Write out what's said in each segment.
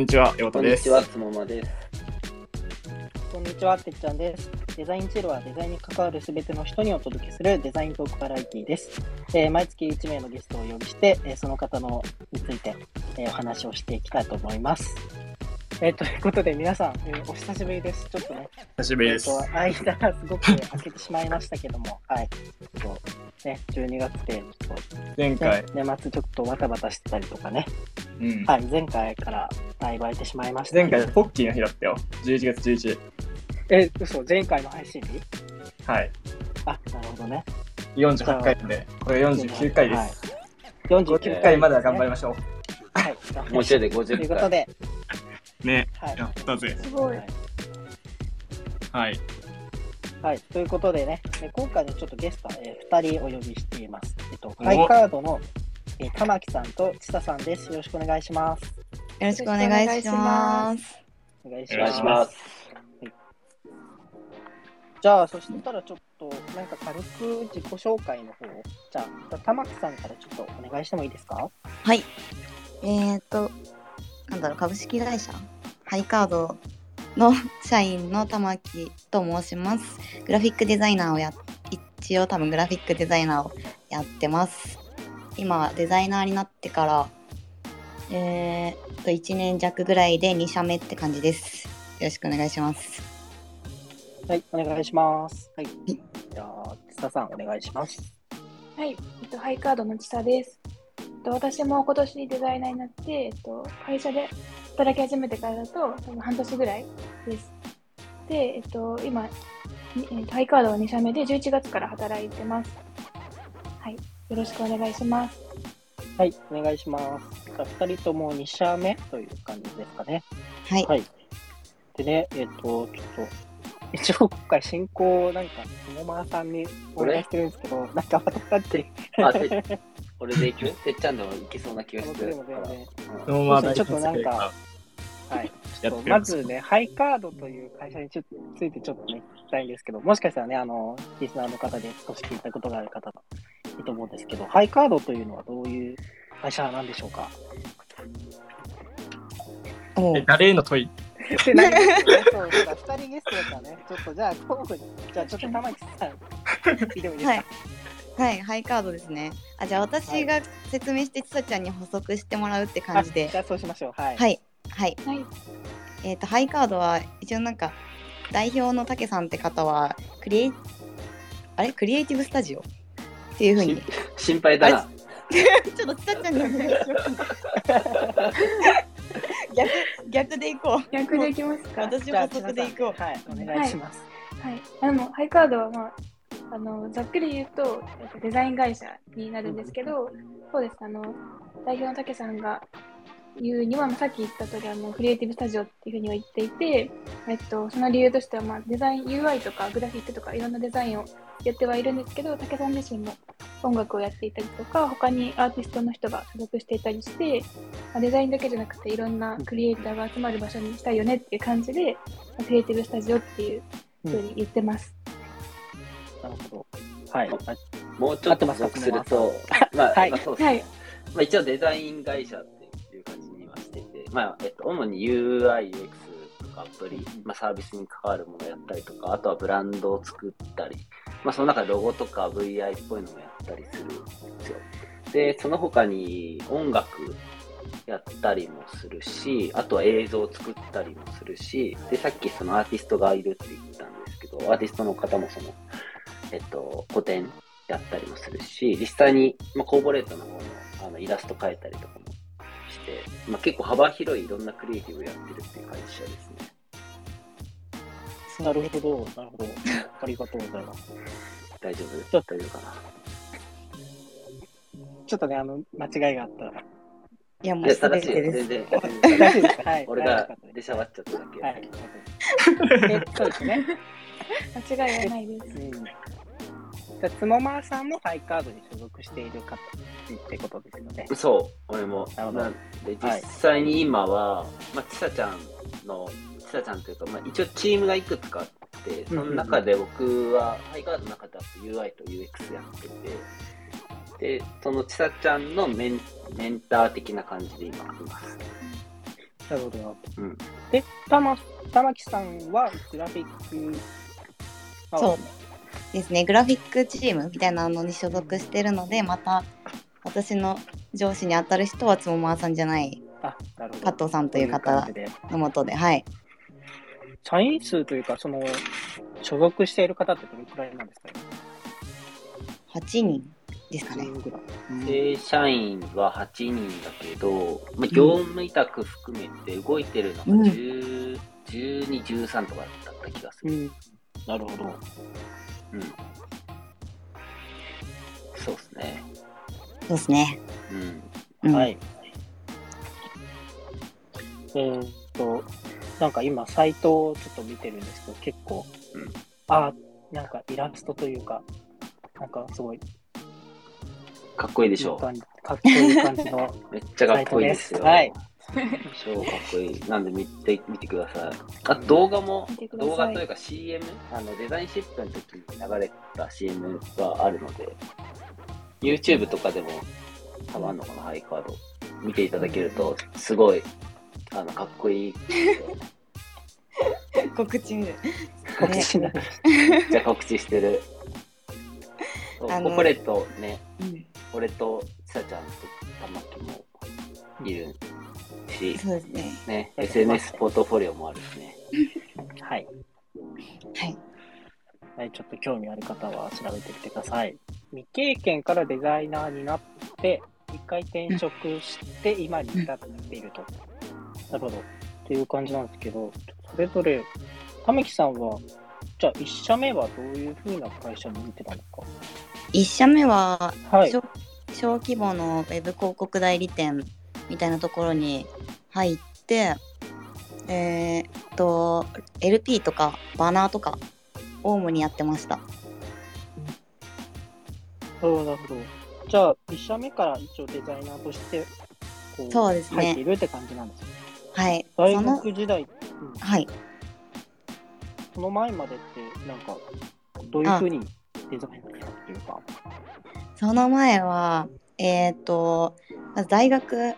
にちは、ようたです。こんにちは、つもまです。こんにちは、てっちゃんです。デザインチルはデザインに関わるすべての人にお届けするデザイントークバラエティです。えー毎月1名のゲストをお呼びして、えーその方のについて、えーお話をしていきたいと思います。えーということで、皆さん、えーお久しぶりです。ちょっとね、久しぶりです。えーと間がすごく空けてしまいましたけども、はい。ちょっとね、12月で、ちょっ前と、ね回、、年末ちょっとバタバタしてたりとかね、うんはい、前回からだいぶ空いてしまいました。前回、ポッキーの日だったよ。11月11日。え、嘘、前回の配信日？はい。あ、なるほどね。48回で、これ49回です。はい。49 50回までは頑張りまましょはい。もうちょいでとい50回。うことで、う。ね、はい。やったぜ。すごい。はい。はい。ということでね、え今回ね、ちょっとゲスト、えー、2人お呼びしています。えっと、おハイカードの、えー、玉木さんと千佐さんです。よろしくお願いします。よろしくお願いします。お願いしお願いしま。ますす。じゃあ、そしたらちょっと、なんか軽く自己紹介の方を、じゃあ、玉木さんからちょっとお願いしてもいいですか？はい。えーと、なんだろう、株式会社ハイカードの社員の玉木と申します。グラフィックデザイナーをや、一応多分グラフィックデザイナーをやってます。今、デザイナーになってから、えーと、1年弱ぐらいで2社目って感じです。よろしくお願いします。はい、お願いします。はい。じゃあ、千佐さん、お願いします。はい、えっと、ハイカードのちさです。えっと、私も今年デザイナーになって、えっと、会社で働き始めてからだと、多分半年ぐらいです。で、えっと、今、ハイカードは2社目で11月から働いてます。はい、よろしくお願いします。はい、お願いします。じゃあ、2人とも2社目という感じですかね。はい。はい。でね、えっ、と、ちょっと、一応今回進行、なんか、もまさんにお願いしてるんですけど、なんか私たち、俺で行く？てっちゃんでも行けそうな気がする。僕でも全然。そのままちょっとなんかはい。まずね、ハイカードという会社についてちょっとね、聞きたいんですけど、もしかしたらね、あの、リスナーの方で少し聞いたことがある方がいいと思うんですけど、ハイカードというのはどういう会社なんでしょうか？え誰への問い？で、何？そう、そうだ、二人ゲストだからね、ちょっとじゃあ、交互に、じゃあちょっと玉木さん、聞いてもいいですか？はい。はい、ハイカードですね。あ、じゃあ私が説明して、ちさちゃんに補足してもらうって感じであ。じゃあそうしましょう。はい。はい、はい。はい、えっ、と、ハイカードは、一応なんか、代表のたけさんって方は、クリエイ、あれ？クリエイティブスタジオ？っていうふうに。心配だな。ちょっとちさちゃんにお願いします。逆、逆でいこう。逆でいきますか。私じゃあ、補足でいこう。はい、お願いします。はい、あのハイカードは、まあ、あのざっくり言うと、デザイン会社になるんですけど、そうですあの代表の竹さんが言うには、ま、さっき言った通りありクリエイティブスタジオっていうふうには言っていて、えっと、その理由としては、まあ、デザイン UI とかグラフィックとかいろんなデザインをやってはいるんですけど竹さん自身も音楽をやっていたりとか他にアーティストの人が所属していたりして、まあ、デザインだけじゃなくていろんなクリエイターが集まる場所にしたいよねっていう感じで、まあクリエイティブスタジオっていうふうに言ってます。なるほど。はい。あもうちょっと補足すると、まあ、はいまあそうですね。はい、まあ、一応デザイン会社っていう感じにはしてて、まあ、えっと、主に UI、UX とかアプリ、まあ、サービスに関わるものをやったりとか、あとはブランドを作ったり、まあ、その中でロゴとか VI っぽいのもやったりするんですよ。で、その他に音楽やったりもするし、あとは映像を作ったりもするし、で、さっきそのアーティストがいるって言ったんですけど、アーティストの方もその、えっと、個展やったりもするし、実際に、まあ、コーポレートの方のあのイラスト描いたりとかもして、まあ、結構幅広いいろんなクリエイティブやってるっていう会社ですね。なるほど、なるほど。ありがとうございます。大丈ちょ夫っと大丈夫かな？ちょっとね、あの、間違いがあったら。いや、もいう正しいです。全然。大全然丈夫ですか？はい。俺が出しゃばっちゃっただけ。はい。えそうですね。間違いはないです。うん。じゃあ、つもまーさんもハイカードに所属している方ってことですよね。そう、俺も。なるほどなんで、はい実際に今は、まあ、ちさちゃんの、ちさちゃんというか、まあ、一応チームがいくつかあって、その中で僕は、ハイカードの中では UI と UX やってて、で、そのちさちゃんのメンメンター的な感じで今います。なるほどな。うんで、たま、玉木さんはグラフィック。あそうですね、グラフィックチームみたいなのに所属してるので、また私の上司に当たる人はつもまさんじゃないあ、なるほど。加藤さんというこ方のもとで、はい。社員数というか、その、所属している方ってどれくらいなんですか8人ですかね。8人ぐらい。正社員は8人だけど、まあ、業務委託含めて動いてるのがうん10、12、13とかだった気がする。うん。なるほど。うん。そうですね。そうですね。うん。うん、はい。えーっと、なんか今、サイトをちょっと見てるんですけど、結構、うんあ、なんかイラストというか、なんかすごい、かっこいいでしょいい感じかっこいい感じの、めっちゃかっこいいですよ。はい。超かっこいい。なんで見て見てください。あと動画も動画というか CM、あのデザインシップの時に流れた CM があるので、YouTube とかでも多分あるのかな、ハイカード。見ていただけると、すごい、あの、かっこいい。告知見る。告知なじゃあ告知してる。そうあのココレットね、うん俺とちさちゃんと玉木もいるし、そうですね。ね、SNS ポートフォリオもあるしね。はい。はい。はい、ちょっと興味ある方は調べてみてください。未経験からデザイナーになって、一回転職して、今に至っていると。なるほど。っていう感じなんですけど、それぞれ、亀木さんは、じゃあ、一社目はどういうふうな会社に見てたんですか？1社目ははい。小小規模のウェブ広告代理店みたいなところに入って、えーっと、LP とかバナーとか、主にやってました。なるほど、なるほど。じゃあ、一社目から一応デザイナーとして、こう、そうですね入っているって感じなんですね。はい。大学時代、うんはい。その前までって、なんか、どういうふうにデザイナーになっていうか。その前は、えーっと、まず大学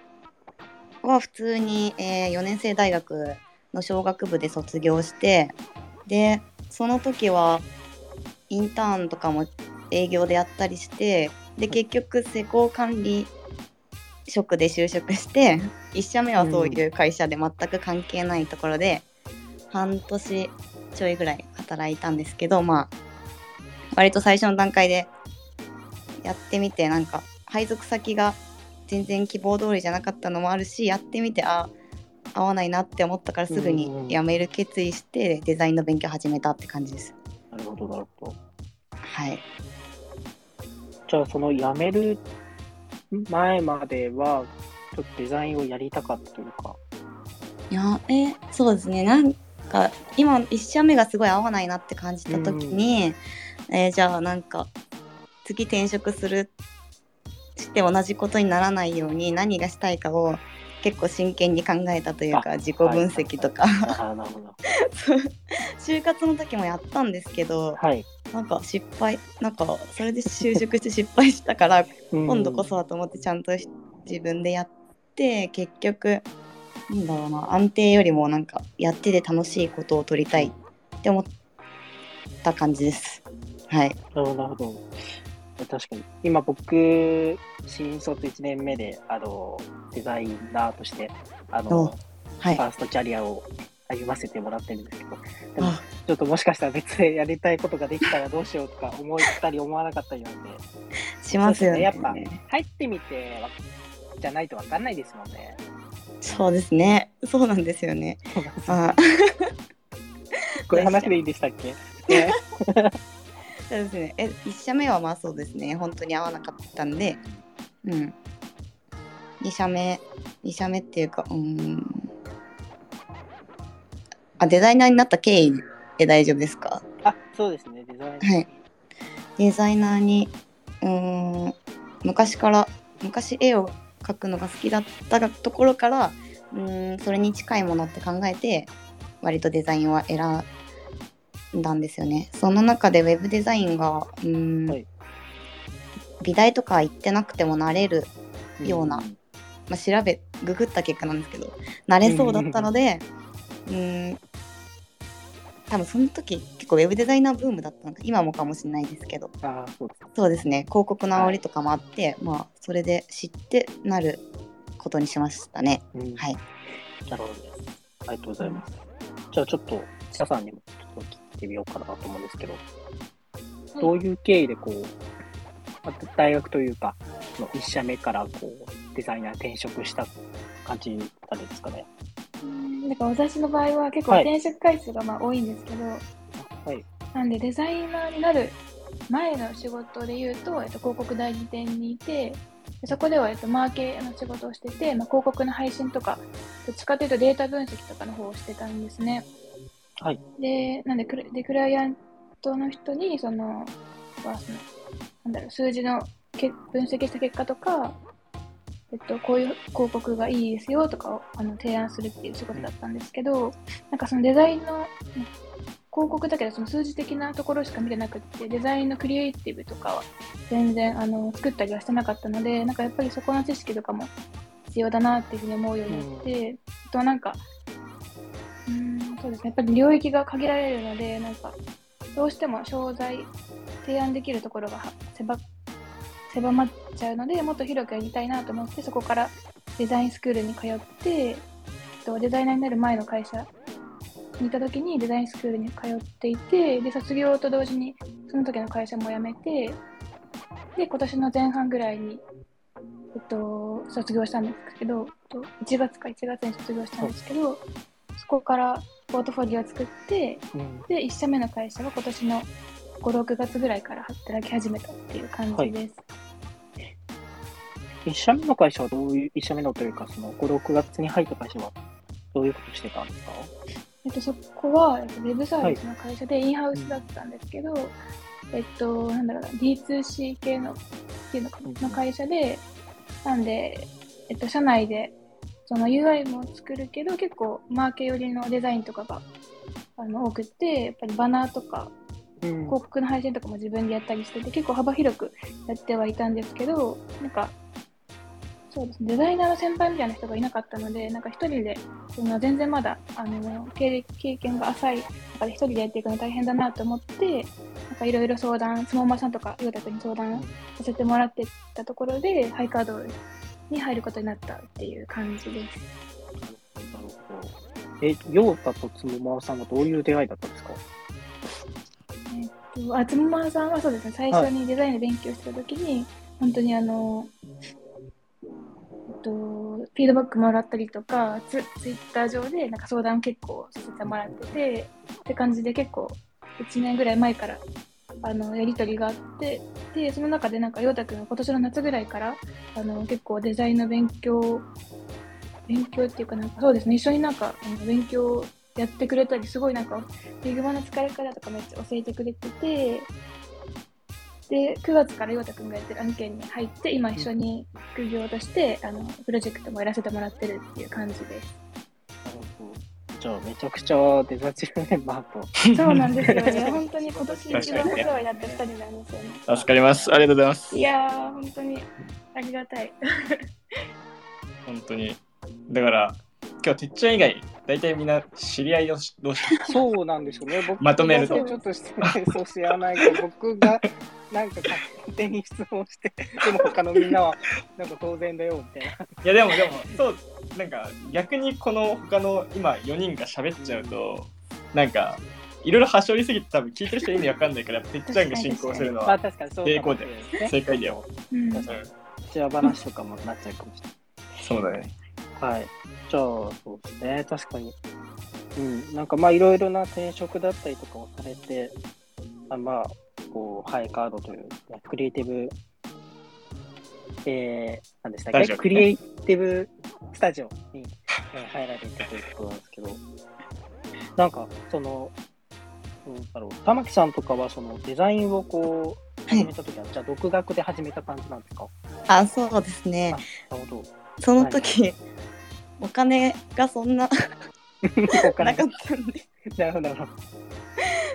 は普通に、え4年生大学の商学部で卒業して、で、その時はインターンとかも営業でやったりして、で、結局施工管理職で就職して、1社目はそういう会社で全く関係ないところで、半年ちょいぐらい働いたんですけど、まあ、割と最初の段階でやってみてなんか配属先が全然希望通りじゃなかったのもあるしやってみてあ合わないなって思ったからすぐに辞める決意してデザインの勉強始めたって感じです。なるほど、なるほど。はい。じゃあ、その辞める前までは、ちょっとデザインをやりたかったというか。いやえそうですねなんか今1社目がすごい合わないなって感じた時に、えーじゃあなんか次転職するして同じことにならないように何がしたいかを結構真剣に考えたというあか自己分析とか、就活の時もやったんですけどはい。なんか失敗なんかそれで就職して失敗したから今今度こそはと思ってちゃんとし自分でやって結局なんだろうな安定よりもなんかやってて楽しいことを取りたいって思った感じです。はい。なるほど。確かに。今僕、新卒1年目で、あの、デザイナーとして、あおの、はいファ。ーストキャリアを歩ませてもらってるんですけど、でもあちょっともしかしたら別でやりたいことができたらどうしようとか思ったり思わなかったりなんで、しますよね。ねやっ入ってみてわじゃないとわかんないですもんね。そうですね。そうなんですよね。あ これ話でいいんでしたっけ？ねそうですね。え、1社目はまあそうですね。本当に合わなかったんで、うん。2社目、2社目っていうか、うーん。あ、デザイナーになった経緯で大丈夫ですか？あ、そうですね、デザイン。はいデザイナーに、うーん、昔から、昔絵を描くのが好きだったところから、うーん、それに近いものって考えて、割とデザインは選んだんですよね。その中でウェブデザインが、うーん、はい。美大とか行ってなくてもなれるようなまあ、調べググった結果なんですけど慣れそうだったのでうーん多分その時結構ウェブデザイナーブームだったのか今もかもしれないですけど。そうです。ね。広告の煽りとかもあって、まあそれで知ってなることにしましたね。うん。はい。なるほどです。ありがとうございます。じゃあちょっと、皆さんにもちょっと聞いてみようかなと思うんですけど、どういう経緯でこう、まあ大学というか、その1社目からこう、デザイナー転職した感じだったんですかね？うんなんか私の場合は結構はい転職回数がまあ多いんですけど、はい。なんでデザイナーになる前の仕事で言うと、えっと、広告代理店にいて、でそこでは、えっと、マーケの仕事をしてて、まあ、広告の配信とか、どっちかというとデータ分析とかの方をしてたんですね。はい。で、なんでクラ、でクライアントの人に、その、はそのなんだろう、数字のけ分析した結果とか、えっと、こういう広告がいいですよとかをあの提案するっていう仕事だったんですけど、なんかそのデザインのね広告だけどその数字的なところしか見てなくってデザインのクリエイティブとかは全然あの作ったりはしてなかったのでなんかやっぱりそこの知識とかも必要だなっていうふうに思うようになって、あとはなんかうんそうですね。やっぱり領域が限られるのでなんかどうしても商材提案できるところが狭狭まっちゃうのでもっと広くやりたいなと思ってそこからデザインスクールに通ってとデザイナーになる前の会社にいた時にデザインスクールに通っていてで卒業と同時にその時の会社も辞めてで今年の前半ぐらいに、えっと、卒業したんですけど1月か1月に卒業したんですけどそこからポートフォリオを作ってうん。で1社目の会社は今年の56月ぐらいから働き始めたっていう感じです。1社目の会社はどういう、1社目のというか、その5、6月に入った会社はどういうことしてたんですか？えっと、そこは、えっと、ウェブサービスの会社でインハウスだったんですけど、えっと、なんだろうな、D2C 系のっていうのかなの会社で、なんで、えっと、社内で、その UI も作るけど、結構マーケ寄りのデザインとかがあの多くて、やっぱりバナーとかうん。広告の配信とかも自分でやったりしてて、結構幅広くやってはいたんですけど、なんか、そうですね、デザイナーの先輩みたいな人がいなかったので、なんか一人で、その全然まだ、あの、経歴経験が浅い中で一人でやっていくの大変だなと思って、なんかいろいろ相談、スモーマさんとか、岩田君に相談させてもらってたところで、ハイカードに入ることになったっていう感じです。なるほど。え、ヨータとつもまおさんはどういう出会いだったんですか？えっと、あつもまさんはそうですね、最初にデザインで勉強してた時に、本当にあの、えっと、フィードバックもらったりとか、ツツイッター上でなんか相談結構させてもらってて、って感じで結構1年ぐらい前からあのやり取りがあって、で、その中でなんか、陽太くんが今年の夏ぐらいからあの結構デザインの勉強、勉強っていうかなんかそうですね、一緒になんかあの勉強やってくれたり、すごいなんか、 Figma の使い方とかめっちゃ教えてくれてて、で、9月から岩田くんがやってる案件に入って、今一緒に副業として、あの、プロジェクトもやらせてもらってるっていう感じです。なるほど。じゃあ、めちゃくちゃデザチルメンバーと。そうなんですよね。本当に今年一番お世話になった2人なんですよね。助かります。ありがとうございますい。やー、本当にありがたい。本当に。だから、今日、てっちゃん以外、大体みんな知り合い同士同士。そうなんですよね。僕まとめるとちょっと失礼そう知らないと、僕がなんか勝手に質問して、でも他のみんなは、なんか当然だよ、みたいな。いや、でも、でも、そう、なんか、逆にこの他の今4人が喋っちゃうと、なんか、いろいろはしょりすぎて多分聞いてる人意味わかんないから、てっちゃんが進行するのまあは確かにそうかもしれないで。正解だよ。うん。うんシェア話とかもなっちゃうかもしれない。そうだね。はい。じゃあ、そうですね。確かに。うん。なんかまあ、いろいろな転職だったりとかをされて、あまあ、こう、ハイカードという、ね、クリエイティブ、えー、何でしたっけ、スタジオねクリエイティブスタジオに、えー入られてということなんですけど、なんか、その、どうだろう、玉木さんとかは、そのデザインをこう、はい始めたときは、じゃあ、独学で始めた感じなんですか？あそうですねなるほど。その時、お金がそんな なかったんで。なるほど、なるほど。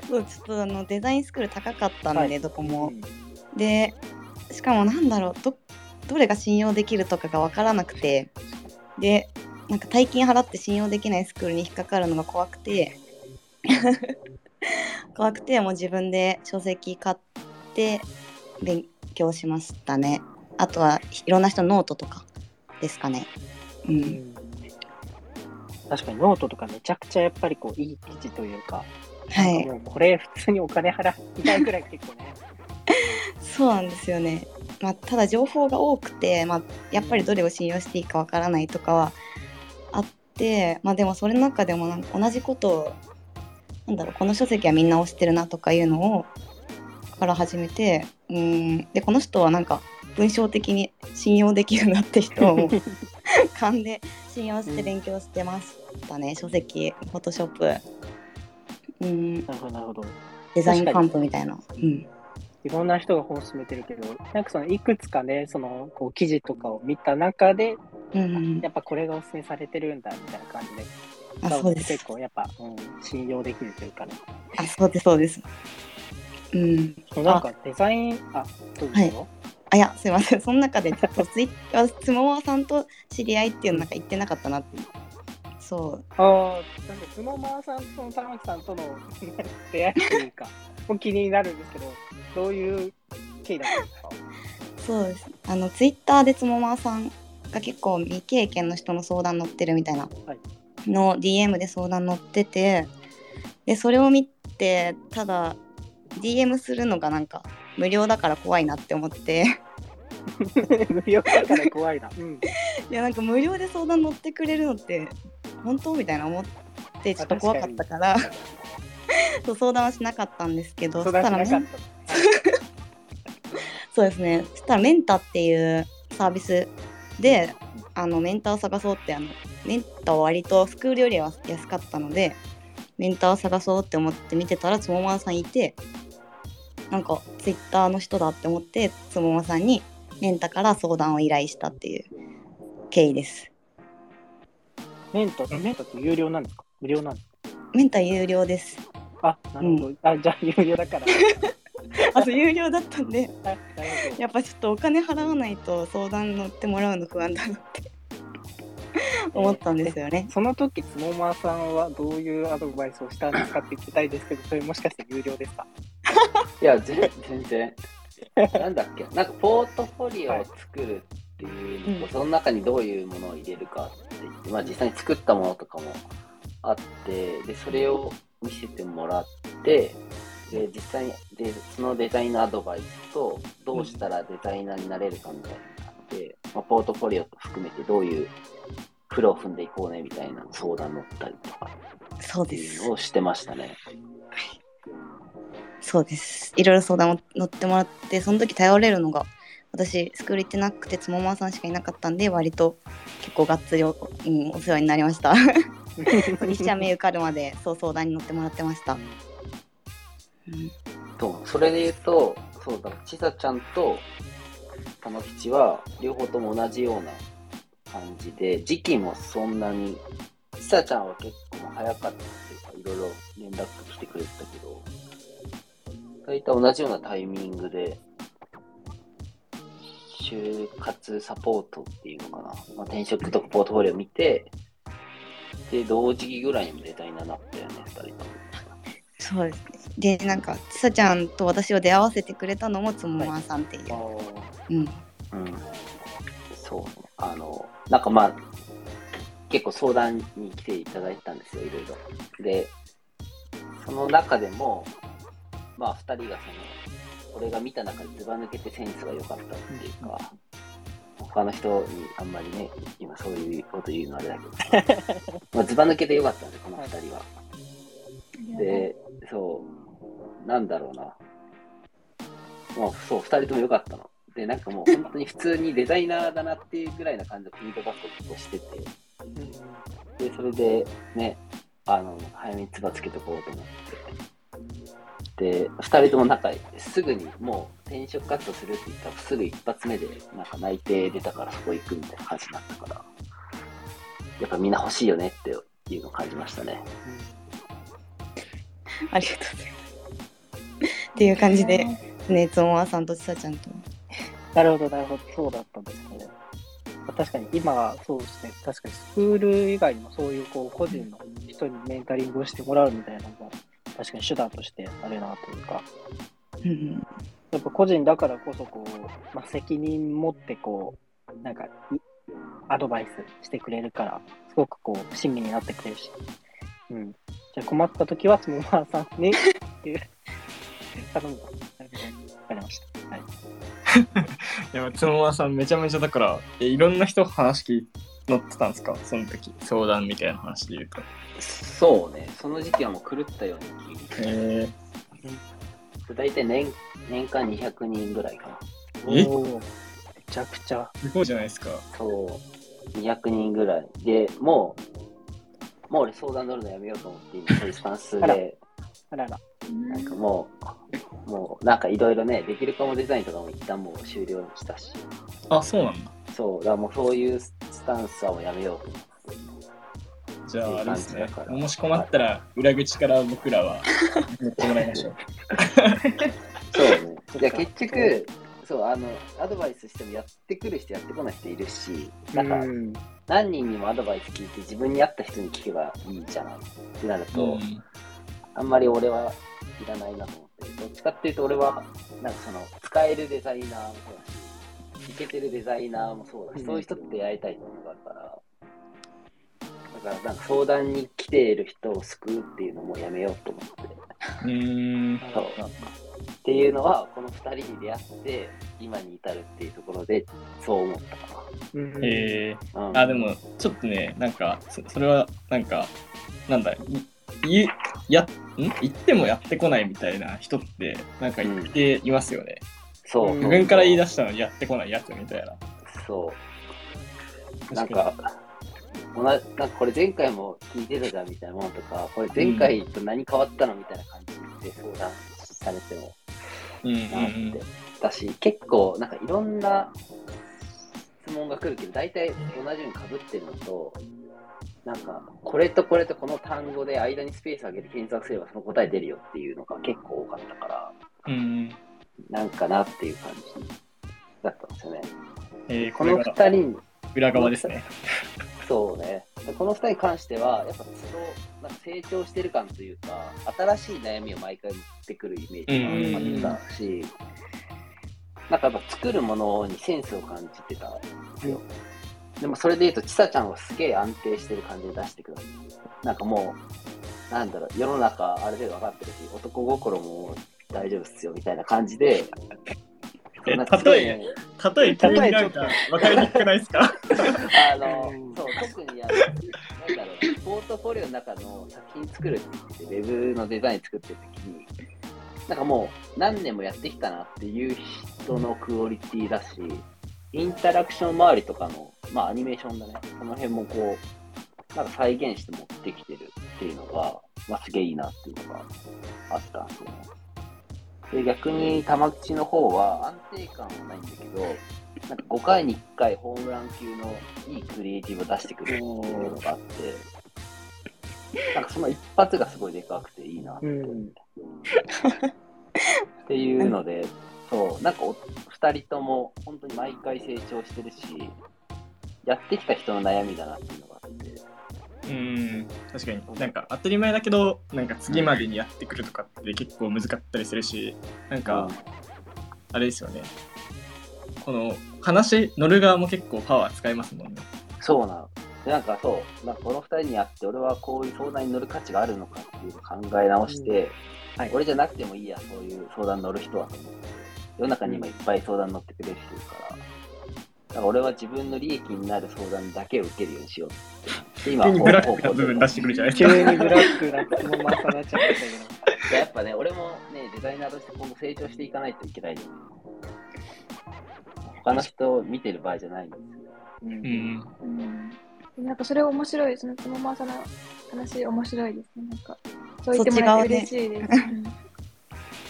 そうちょっとあのデザインスクール高かったんで、はい。どこも。うんでしかもなんだろうどどれが信用できるとかが分からなくて。でなんか大金払って信用できないスクールに引っかかるのが怖くて。怖くてもう自分で書籍買って勉強しましたね。あとはいろんな人のノートとかですかね。ううんん確かにノートとかめちゃくちゃやっぱりこういい記事というか、はいもうこれ普通にお金払いたいくらい結構ね。そうなんですよね。まあ、ただ情報が多くて、まあ、やっぱりどれを信用していいかわからないとかはあって、まあ、でもそれの中でもなんか同じことをなんだろうこの書籍はみんな推してるなとかいうのをから始めてうんでこの人はなんか文章的に信用できるなって人を もう勘で信用して勉強してましたね、書籍フォトショップ。うん。なるほどなるほど。デザインカンプみたいな。うん。いろんな人が本を勧めてるけど、なんかそのいくつかね、そのこう記事とかを見た中で、うんうん。やっぱこれがお勧めされてるんだみたいな感じで、あそうです。結構やっぱ、うん、信用できるというかね。あそうですそうです。うん。なんかデザイン、あ、どうぞ。はいあいやすいません。その中でちょっとツイッターつももさんと知り合いっていうのなんか言ってなかったなって。そう。ああ、なんかスモマーさんとの玉木さんとの 出会いというか、もう気になるんですけど、どういう経緯だったんですか？そうです。あのツイッターでつもまさんが結構未経験の人の相談乗ってるみたいなはい。の DM で相談乗っててでそれを見てただ DM するのがなんか無料だから怖いなって思って。無料だから怖いな。うん。いやなんか無料で相談乗ってくれるのって本当みたいな思ってちょっと怖かったから。そう相談はしなかったんですけどそしたらメンそうですね。そしたらメンタっていうサービスであのメンターを探そうってあのメンターは割とスクールよりは安かったのでメンターを探そうって思って見てたらつもまさんいてなんかツイッターの人だって思ってつもまさんにメンタから相談を依頼したっていう経緯です。た。メント、メントって有料なんですか？無料なんですメンタ有料です。かあ、なるほど。あ、じゃあ有料だから。あと有料だったんで。やっぱちょっとお金払わないと相談乗ってもらうの不安だなって 思ったんですよね。その時、つもまさんはどういうアドバイスをしたんですかって聞きたいですけど、それもしかして有料ですか？いや、ぜ全然。なんだっけ、なんかポートフォリオを作るっていうのと、うんその中にどういうものを入れるかって言って、まあ実際に作ったものとかもあって、で、それを見せてもらって、で、実際に、で、そのデザインのアドバイスと、どうしたらデザイナーになれるかみたいなので、まあ、ポートフォリオと含めてどういうプロを踏んでいこうねみたいな相談乗ったりとかってそうですいうの。をしてましたね。そうです。いろいろ相談を乗ってもらって、その時頼れるのが、私、スクール行ってなくて、つもまさんしかいなかったんで、割と結構がっつりお,、うん、お世話になりました。西ちゃん目受かるまで、そう相談に乗ってもらってました。うん、そう、それで言うと、そうだ、ちさちゃんと玉吉は両方とも同じような感じで、時期もそんなに、ちさちゃんは結構早かったっていうか、いろいろ連絡来てくれてたけど、大体同じようなタイミングで、就活サポートっていうのかな、まあ、転職とかポートフォリオ見て、で、同時期ぐらいにもデザイナーになったよね、二人とも。そうですね。で、なんか、ちさちゃんと私を出会わせてくれたのもつもまさんっていう。うん。うん。そうね。あの、なんかまあ、結構相談に来ていただいたんですよ、いろいろ。で、その中でも、まあ、二人がその、俺が見た中でずば抜けてセンスが良かったっていうか、他の人にあんまりね、今そういうこと言うのあれだけど、まあ、ずば抜けて良かったんで、この二人は。で、そう、なんだろうな。もう、そう、二人とも良かったの。で、なんかもう本当に普通にデザイナーだなっていうぐらいな感じのフィードバックをしてて、で、それでね、あの、早めにつばつけとこうと思って。で、二人ともなんか、すぐにもう転職活動するって言ったら、すぐ一発目で、なんか内定出たからそこ行くみたいな感じになったから、やっぱみんな欲しいよねっていうのを感じましたね。ありがとうございます。っていう感じで、ね、つもまさんとちさちゃんと。なるほど、なるほど。そうだったんですね。まあ確かに今はそうですね。確かにスクール以外にもそういうこう個人の人にメンタリングをしてもらうみたいなのが確かに手段としてあれなというか、うんやっぱ個人だからこそこう、まあ、責任持ってこう、なんかいアドバイスしてくれるから、すごくこう親身になってくれるし。うん。じゃあ困った時はつもまーさんにっていう頼むと。なるほど。わかりました。はい。いや、つもまさんめちゃめちゃだから、えいろんな人話聞い乗ってたんですか？その時、相談みたいな話で言うと。そうね、その時期はもう狂ったように聞いて、へえ大体年年間200人ぐらいかな。え？おーめちゃくちゃ。すごいじゃないですか。そう、200人ぐらい。で、もう、もう俺相談乗るのやめようと思って、今そういうスタンスあらで、あらら。なんかもう、もうなんかいろいろね、できるかもデザインとかも一旦もう終了したし、あ、そうなんだ。そう、だからもうそういうスタンスはもうやめようと思って。じゃあ、あれですねもし困ったら、裏口から僕らは乗ってもらいましょう。そうね。じゃあ結局、そう、あの、アドバイスしてもやってくる人、やってこない人いるし、なんか、うん何人にもアドバイス聞いて自分に合った人に聞けばいいじゃないってなると、うんあんまり俺はいらないなと思って、どっちかっていうと俺は、なんかその、使えるデザイナーもそうだし、いけてるデザイナーもそうだし、うんそういう人って出会いたいっていうのがあるから、だからなんか相談に来ている人を救うっていうのもやめようと思って。うーん。そうっていうのは、この2人に出会って、今に至るっていうところで、そう思ったかうんえー、な。うん、あ、でも、ちょっとね、なんか、そそれは、なんか、なんだ、いやん？言ってもやってこないみたいな人って、なんか言っていますよね。そう。うん自分から言い出したのにやってこないやつみたいな。そう。なんか、同じなんかこれ前回も聞いてたじゃんみたいなものとか、これ前回と何変わったのみたいな感じで相談されてもうんうんうなって。ん。だし、結構なんかいろんな質問が来るけど、大体同じように被ってるのと、なんか、これとこれとこの単語で間にスペースを上げて検索すればその答え出るよっていうのが結構多かったから、うん。なんかなっていう感じだったんですよね。えー、ここのれが二人裏側ですね。そうね。この二人に関しては、やっぱそのなんか成長してる感というか、新しい悩みを毎回持ってくるイメージがあったし、なんかやっぱ作るものにセンスを感じてたんですよ。でもそれで言うと、ちさちゃんはすげえ安定してる感じで出してくる。なんかもう、なんだろう、世の中ある程度分かってるし、男心も大丈夫っすよみたいな感じで、例えね例え急に。なんか分かりにくくないですか？あの、そう、特にあの、なんだろう、ポートフォリオの中の作品作るって言ってて、ウェブのデザイン作ってる時に、なんかもう何年もやってきたなっていう人のクオリティだし、インタラクション周りとかの、まあアニメーションだね、その辺もこう、なんか再現して持ってきてるっていうのが、まあすげえいいなっていうのがあったんですよね。で、逆に玉口の方は安定感はないんだけど、なんか5回に1回ホームラン級のいいクリエイティブを出してくるっていうのがあって、なんかその一発がすごいでかくていいなって思って。っていうので、そう、なんかお二人とも本当に毎回成長してるし、やってきた人の悩みだなっていうの、うん、確かになんか当たり前だけど、なんか次までにやってくるとかって結構難かったりするし、なんか、あれですよね。この話乗る側も結構パワー使いますもんね。そうなの。で、なんかそう、なんかこの二人に会って、俺はこういう相談に乗る価値があるのかっていうのを考え直して、はい俺じゃなくてもいいや、そういう相談乗る人はと思って、世の中に今いっぱい相談乗ってくれる人いるから、だから俺は自分の利益になる相談だけを受けるようにしようって。で今急にブラックな方向部分出してくるじゃないですか。急にブラックなつもまさになっちゃいましたでやっぱね、俺もね、デザイナーとして今後成長していかないといけない他の人を見てる場合じゃないんですよ。けど。うん。うんなんかそれ面白い、そのつもまさの話面白いですね。なんか、そう言ってもらえて嬉しいです。うん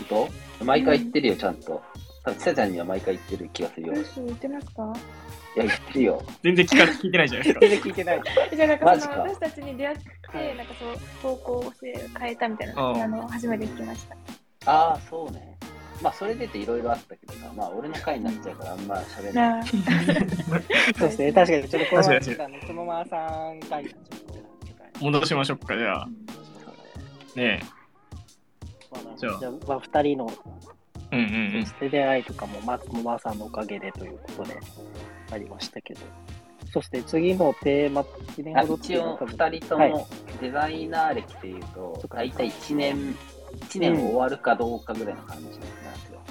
本当？毎回言ってるよ、ちゃんと。多分、ちさちゃんには毎回言ってる気がするよ。い嘘言ってますか？や、言ってるよ。全然聞か聞いてないじゃないですか。全然聞いてない。じゃあなんかマジかその私たちに出会って、なんかそう方向性変えたみたいなあああの初めて聞きました。ああ、そうね。まあそれでっていろいろあったけどさ、まあ俺の回になっちゃうからあんま喋らない。な そうですね、確かに、ちょっとこの確かに時間ね、そのままさん回になっちゃうから戻しましょうか、じゃあ。ねまあじゃあじゃあ、まあ、二人のえ。うんうんうんそ。して出会いとかも松本さんのおかげでということでありましたけど、そして次のテーマ、1年あほどってい一応うのは多分2人とはいもデザイナー歴でいうと、そっか大体1年、一年終わるかどうかぐらいの感じなんですよ。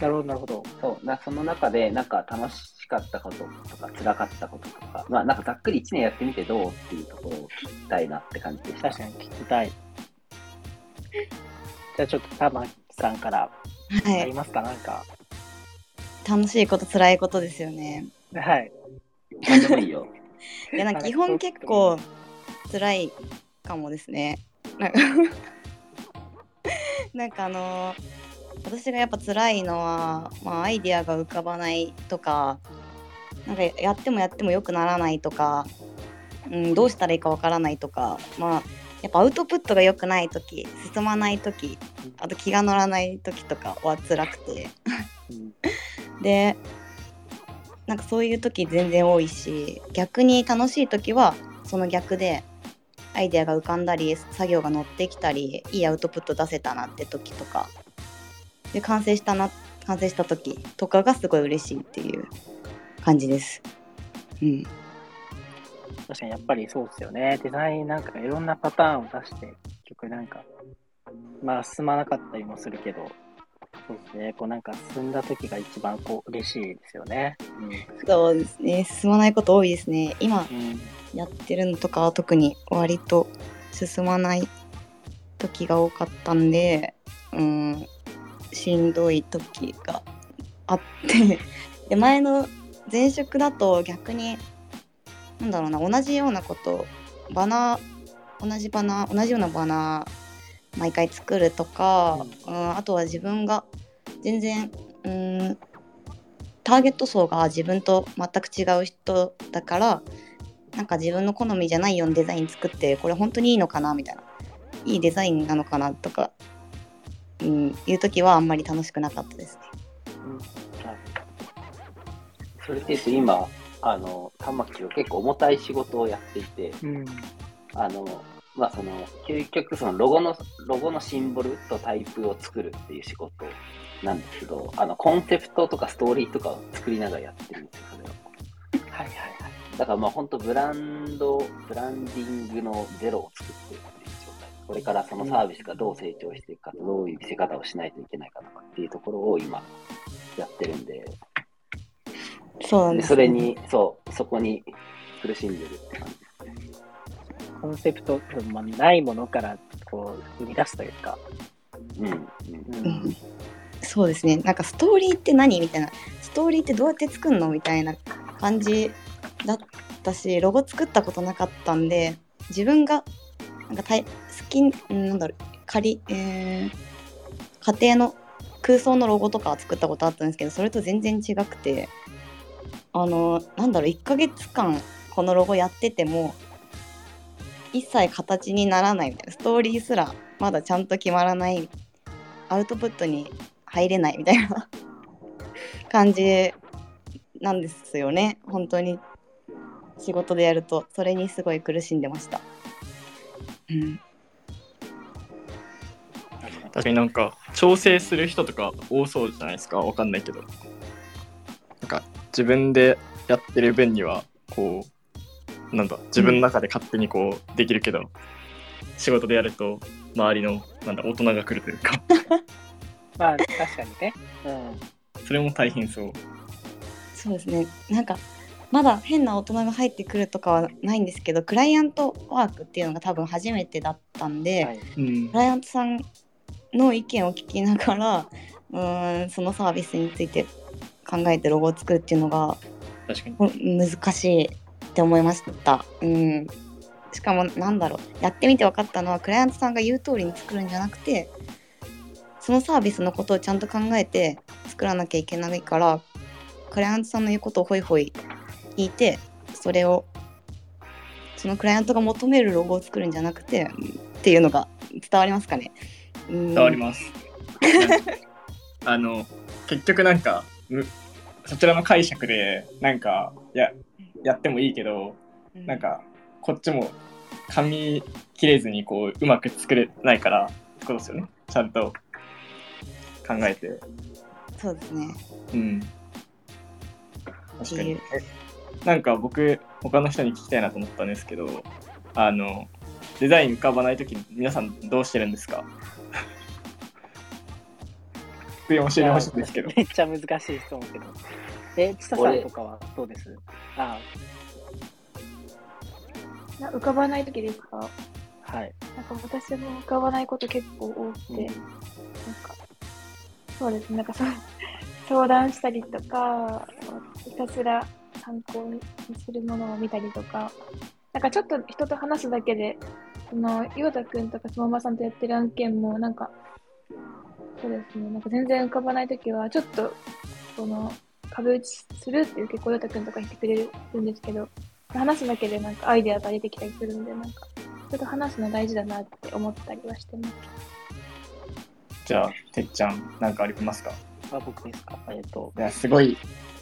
なるほど、なるほど。そうなその中で、なんか楽しかったこととか、辛かったこととか、まあなんかざっくり1年やってみてどうっていうところを聞きたいなって感じでした。確かに聞きたい。じゃあちょっと玉木さんからはい。ありますか、なんか。楽しいこと、辛いことですよね。はい。何でもいいよ。いや、なんか基本結構辛いかもですね。なんか なんかあのー私がやっぱ辛いのは、まあ、アイデアが浮かばないとか、なんかやってもやっても良くならないとか、うん、どうしたらいいかわからないとか、まあ、やっぱアウトプットが良くない時進まない時あと気が乗らない時とかは辛くて。うん。でなんかそういう時全然多いし逆に楽しい時はその逆でアイデアが浮かんだり作業が乗ってきたりいいアウトプット出せたなって時とか。で完成したな完成した時とかがすごい嬉しいっていう感じです。うん、確かにやっぱりそうですよね。デザインなんかいろんなパターンを出して、結局なんか、まあ進まなかったりもするけど、そうですね。こうなんか進んだ時が一番こう嬉しいですよね。そうですね進まないこと多いですね今うん。うんやってるのとかは特に割と進まない時が多かったんでうんしんどい時があってで前の前職だと逆になんだろうな同じようなことバナー同じバナー同じようなバナー毎回作るとか、うん、あとは自分が全然うんターゲット層が自分と全く違う人だからなんか自分の好みじゃないようなデザイン作ってこれ本当にいいのかなみたいな。いいデザインなのかなとか、うん、いう時はあんまり楽しくなかったですね。それで今、あの、玉木は結構重たい仕事をやっていて、うん。あの、まあその、究極そのロゴの、ロゴのシンボルとタイプを作るっていう仕事なんですけど、あの、コンセプトとかストーリーとかを作りながらやってるんですよ、それを。はいはいはい。だからまあ本当ブランド、ブランディングのゼロを作ってるっていう状態。これからそのサービスがどう成長していくか、どういう見せ方をしないといけないかとかっていうところを今やってるんで、そうなんです、でそれに、そう、そこに苦しんでるって感じ。コンセプト、まあ、ないものからこう生み出すというか。うん。うんううんそうですねなんかストーリーって何みたいなストーリーってどうやって作るのみたいな感じだったしロゴ作ったことなかったんで自分がなんかたい好きうんなんだろう仮、えー家庭の空想のロゴとかは作ったことあったんですけどそれと全然違くてあのなんだろう1ヶ月間このロゴやってても一切形にならないみたいな。ストーリーすらまだちゃんと決まらない。アウトプットに入れないみたいな。感じなんですよね。本当に。仕事でやるとそれにすごい苦しんでました。うん。確かになんか調整する人とか多そうじゃないですか。わかんないけど。なんか自分でやってる分にはこうなんだ自分の中で勝手にこうできるけど、仕事でやると周りのなんだ大人が来るというか まあ確かにね。うん。それも大変そうそうですねなんかまだ変な大人が入ってくるとかはないんですけどクライアントワークっていうのが多分初めてだったんで、はい。うんクライアントさんの意見を聞きながらうーんそのサービスについて考えてロゴを作るっていうのが難しいって思いました。うん、しかもなんだろう。やってみて分かったのはクライアントさんが言う通りに作るんじゃなくてそのサービスのことをちゃんと考えて作らなきゃいけないからクライアントさんの言うことをホイホイ聞いてそれをそのクライアントが求めるロゴを作るんじゃなくてっていうのが伝わりますかね。伝伝わります。あの結局なんかむそちらの解釈でなんかややってもいいけどなんかこっちも紙切れずにこううまく作れないからってことですよね。ちゃんと考えて。そうですね。うん。確かに。なんか僕他の人に聞きたいなと思ったんですけどあのデザイン浮かばない時に皆さんどうしてるんですか？普通に教えてほしいんですけど。めっちゃ難しい質問けど。え、ちささんとかはどうです？あ。な浮かばない時ですか。はい。なんか私も浮かばないこと結構多くて、うん。なんか、そうですね、なんかそう 相談したりとか、ひたすら参考にするものを見たりとか、なんかちょっと人と話すだけで、その、岩田くんとかそのまさんとやってる案件も、なんか、そうですね、なんか全然浮かばないときは、ちょっと、その、壁打ちするっていう結構岩田くんとか言ってくれるんですけど、話すだけでなんかアイデアが出てきたりするんで、なんか、ちょっと話すの大事だなって思ったりはしてます。じゃあてっちゃんなんかありますか？あ僕ですか？えっ、と、いやすごい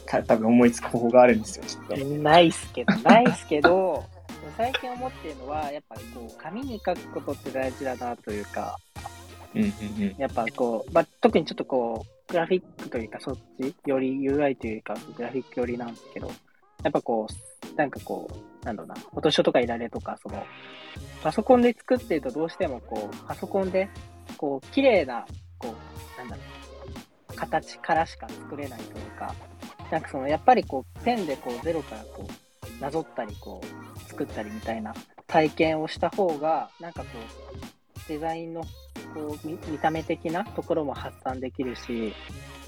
か多分思いつく方法があるんですよちょっと。ないっすけど、ないっすけど、最近思ってるのは、やっぱこう、紙に書くことって大事だなというか、うんうんうん。やっぱこう、まあ、特にちょっとこう、グラフィックというか、そっちより UI というか、グラフィック寄りなんですけど、やっぱこう、なんかこう、なんだろうな、フォトショとかいられとか、その、パソコンで作ってるとどうしてもこう、パソコンで、こう、綺麗な、こう、なんだろう、形からしか作れないというか、なんかその、やっぱりこう、ペンでこう、ゼロからこう、なぞったり、こう、作ったりみたいな体験をした方が、なんかこう、デザインのこう見た目的なところも発散できるし、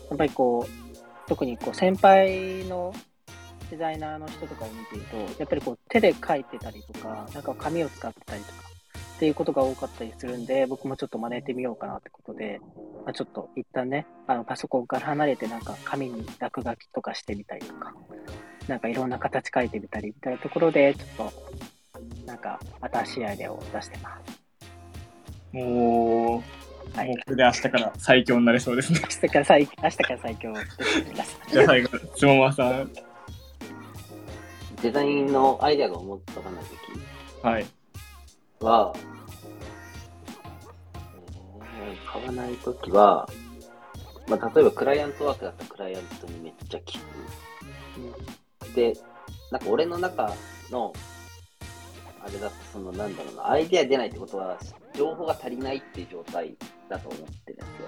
やっぱりこう、特にこう先輩のデザイナーの人とかを見てると、やっぱりこう手で書いてたりとか、なんか紙を使ってたりとか、っていうことが多かったりするんで、僕もちょっと真似てみようかなってことで、まあ、ちょっと一旦ね、あのパソコンから離れてなんか紙に落書きとかしてみたりとか、なんかいろんな形書いてみたりみたいなところで、ちょっと、なんか新しいアイデアを出してます。もう、はい。もうこれで明日から最強になれそうですね。明日から最明日から最強。じゃあ最後つもまさん。デザインのアイデアが思いつかないときはい。は、えー買わないときは、まあ、例えばクライアントワークだったらクライアントにめっちゃ聞く。で、なんか俺の中の、あれだと、そのなんだろうな、アイデア出ないってことは、情報が足りないっていう状態だと思ってるんですよ。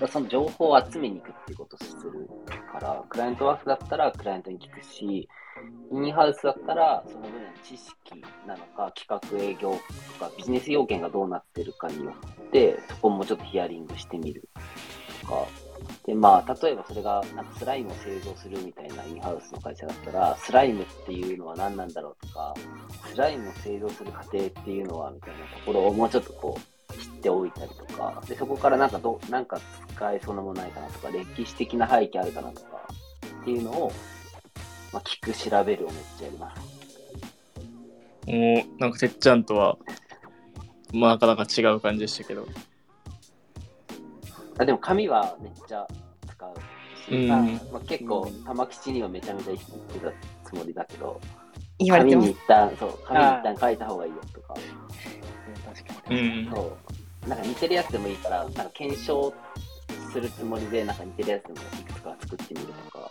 だその情報を集めに行くっていうことをするから、クライアントワークだったらクライアントに聞くし、インハウスだったら、その分の知識なのか、企画営業とか、ビジネス要件がどうなってるかによって、そこもちょっとヒアリングしてみるとか。で、まあ、例えばそれが、なんかスライムを製造するみたいなインハウスの会社だったら、スライムっていうのは何なんだろうとか、スライムを製造する過程っていうのは、みたいなところをもうちょっとこう、知っておいたりとか、で、そこからなんかど、なんか使えそうなものないかなとか、歴史的な背景あるかなとか、っていうのを、まあ、聞く、調べるをめっちゃやります。もうなんかてっちゃんとはまあなかなか違う感じでしたけどあでも紙はめっちゃ使うし、うん。まあまあ、結構玉吉にはめちゃめちゃ言ってたつもりだけど、言われて紙に一。旦、そう、紙に一旦書いた方がいいよとか、確かに。うんそう、なんか似てるやつでもいいから、なんか検証するつもりで、なんか似てるやつでもいくつか作ってみるとか、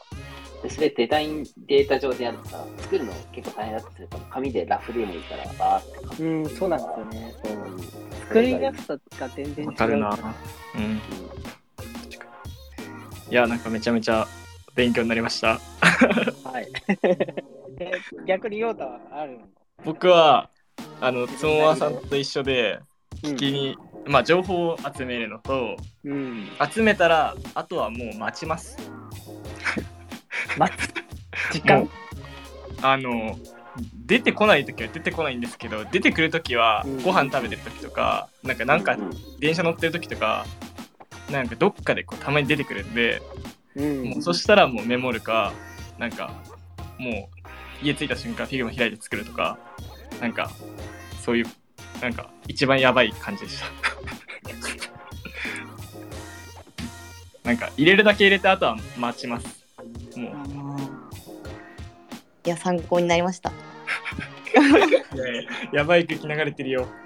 でそれデザインデータ上でやるとさ、作るの結構大変だとするから、紙でラフでもいいから、バーって書く。うん、そうなんですよね。うん作りやすさが全然違う。わかるなうんいやなんかめちゃめちゃ勉強になりましたはい。え 逆にヨータはあるの？僕はあのつもまさんと一緒でうん聞きに、まあ情報を集めるのとうん。集めたらあとはもう待ちます待つ。時間。あの出てこない時は出てこないんですけど出てくる時はうん。ご飯食べてる時とかなんかなんかうん電車乗ってる時とかなんかどっかでこうたまに出てくるんで、うん。もうそしたらもうメモるかなんかもう家着いた瞬間 Figma 開いて作るとかなんかそういうなんか一番やばい感じでした。な なんか入れるだけ入れてあとは待ちますも。ういや参考になりました。いやいややばい空気流れてるよ。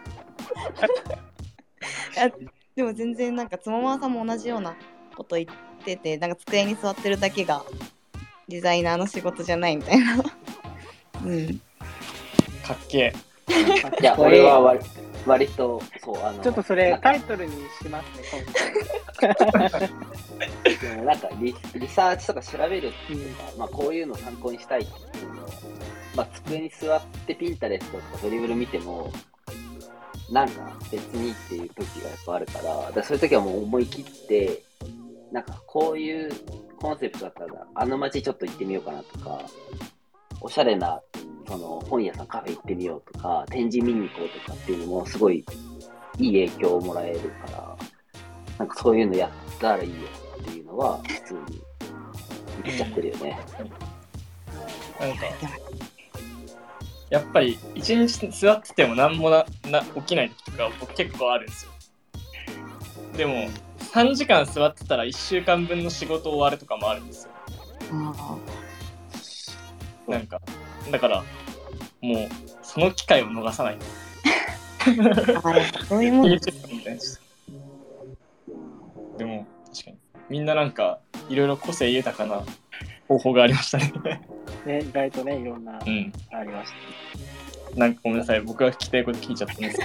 でも全然なんかつもまさんも同じようなこと言っててなんか机に座ってるだけがデザイナーの仕事じゃないみたいな。う んかっけいや、俺は割割と、そう、あの、ちょっとそれタイトルにしますね、今回。でもなんかリリサーチとか調べるっていうか、まあ、こういうのを参考にしたいっていうのを、まあ、机に座ってピンタレストとかドリブル見ても、なんか別にっていう時がやっぱあるから、だからそういう時はもう思い切って、なんかこういうコンセプトだったら、あの街ちょっと行ってみようかなとか、おしゃれなその本屋さんカフェ行ってみようとか、展示見に行こうとかっていうのもすごいいい影響をもらえるから、なんかそういうのやったらいいよっていうのは普通に言っちゃってるよね。なんかやっぱり一日座ってても何もなな起きない時とか僕結構あるんですよ。でも3時間座ってたら1週間分の仕事終わるとかもあるんですよ。あなんかだからもうその機会を逃さない。そういうもん。でも確かに。みんななんかいろいろ個性豊かな方法がありましたね。ね、意外とね、いろんな、うん。ありましなんかごめんなさい。僕が聞きたいこと聞いちゃったんです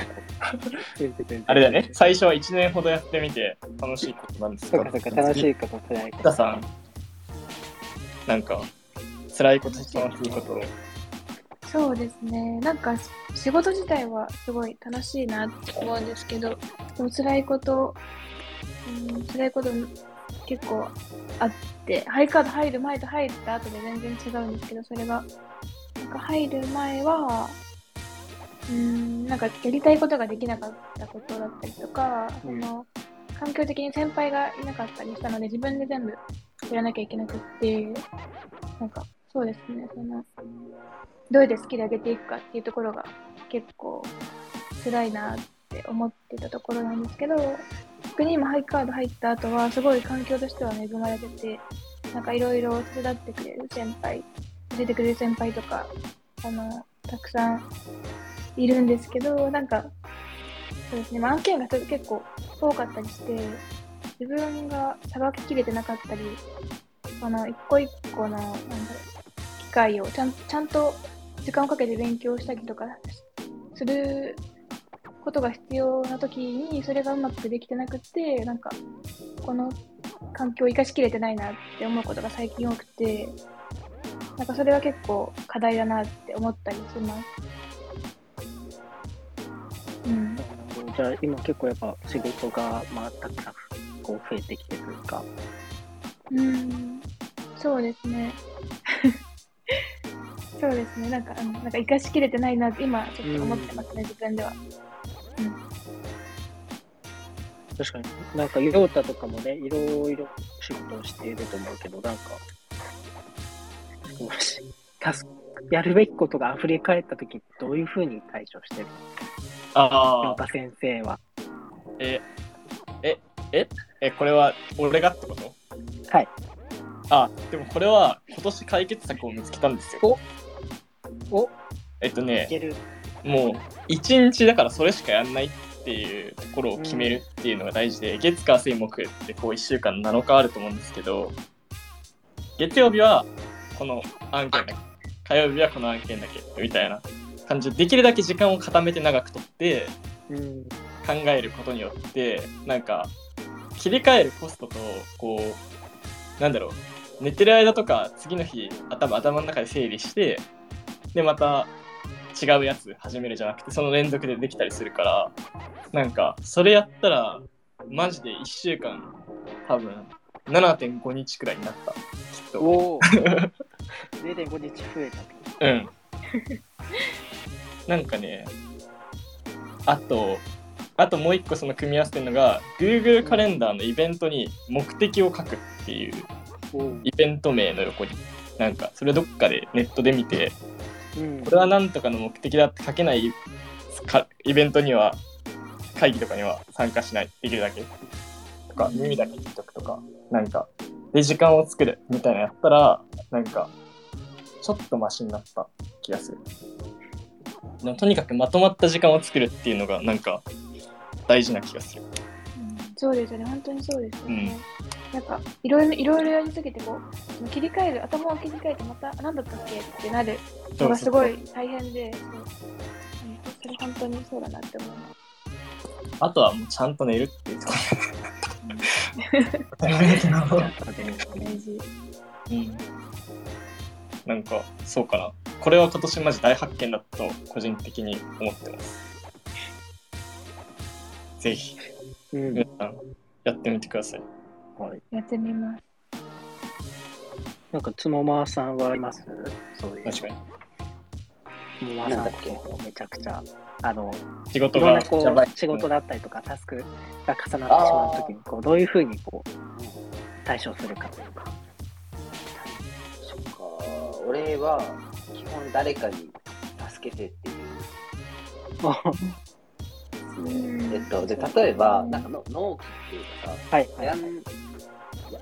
けど。あれだよね。最初は1年ほどやってみて楽しいことなんですそうかそうか、楽しいこと、辛いこと。北さん。なんか辛いこと楽しいことそうですね。なんか仕事自体はすごい楽しいなって思うんですけど、でも辛いこと、うん、辛いこと結構あって、ハイカード入る前と入った後で全然違うんですけど、それが、なんか入る前は、うん、なんかやりたいことができなかったことだったりとか、うんその環境的に先輩がいなかったりしたので、自分で全部やらなきゃいけなくって、なんかそうですね、その、どうやって好きで上げていくかっていうところが結構辛いなって思ってたところなんですけど、逆に今ハイカード入った後はすごい環境としては恵まれてて、なんかいろいろ手伝ってくれる先輩、教えてくれる先輩とか、あの、たくさんいるんですけど、なんか、そうですね、まあ、案件が結構多かったりして、自分がさばききれてなかったり、あの、一個一個の、なんだろう、会をちゃんちゃんと時間をかけて勉強したりとかすることが必要な時にそれがうまくできてなくてなんかこの環境を生かしきれてないなって思うことが最近多くてなんかそれは結構課題だなって思ったりします。うん、じゃあ今結構やっぱ仕事がまあたくさんこう増えてきてというか、うん、そうですね。そうですね。なんか、うんなんか生かしきれてないなって今ちょっと思ってますね、自分では。確かに。なんかヨータとかもね、いろいろ仕事をしていると思うけど、なんか、もし、タスやるべきことが溢れ返った時どういうふうに対処してる？ヨああータ先生は。ええええこれは俺がってこと？はい。あでもこれは今年解決策を見つけたんですよおえっとねいける。もう一日だからそれしかやんないっていうところを決めるっていうのが大事で、月火水木ってこう1週間7日あると思うんですけど月曜日はこの案件だけ火曜日はこの案件だけみたいな感じでできるだけ時間を固めて長くとってうん。考えることによってなんか切り替えるコストとこうなんだろう寝てる間とか次の日頭頭の中で整理してでまた違うやつ始めるじゃなくてその連続でできたりするからなんかそれやったらマジで1週間多分7.5日くらいになったきっとおお。0.5日増えたと。うんなんかねあとあともう一個その組み合わせてるのが Google カレンダーのイベントに目的を書くっていうおイベント名の横になんかそれどっかでネットで見てうんこれはなんとかの目的だって書けないかイベントには会議とかには参加しない。できるだけ。とか耳だけ聞いとくとか。なんか、で、時間を作るみたいなのやったら、なんか、ちょっとマシになった気がする。でもとにかくまとまった時間を作るっていうのが、なんか、大事な気がする。うんそうですよね、本当にそうですよね。なんか、いろいろ、いろいろやりすぎて、こう、その切り替える、頭を切り替えて、また、あなんだったっけってなるのがすごい大変で、そううんそれ本当にそうだなって思います。あとはもうちゃんと寝るっていうところ。大事。うん。なんか、そうかな。これは今年マジ大発見だと個人的に思ってます。ぜひ、うん皆さん、やってみてください。はいやってみます。なんか、つもまさんはあります？そういう。確かに。つもまさんはこうめちゃくちゃ、あの、仕事がいろんなこやばいう仕事だったりとか、タスクが重なってしまうときに、こう、どういうふうにこう、対処するかというか。そっか、俺は基本誰かに助けてっていう ですね。えっと、で、例えば、なんかの納期っていうかさ、はい、はいや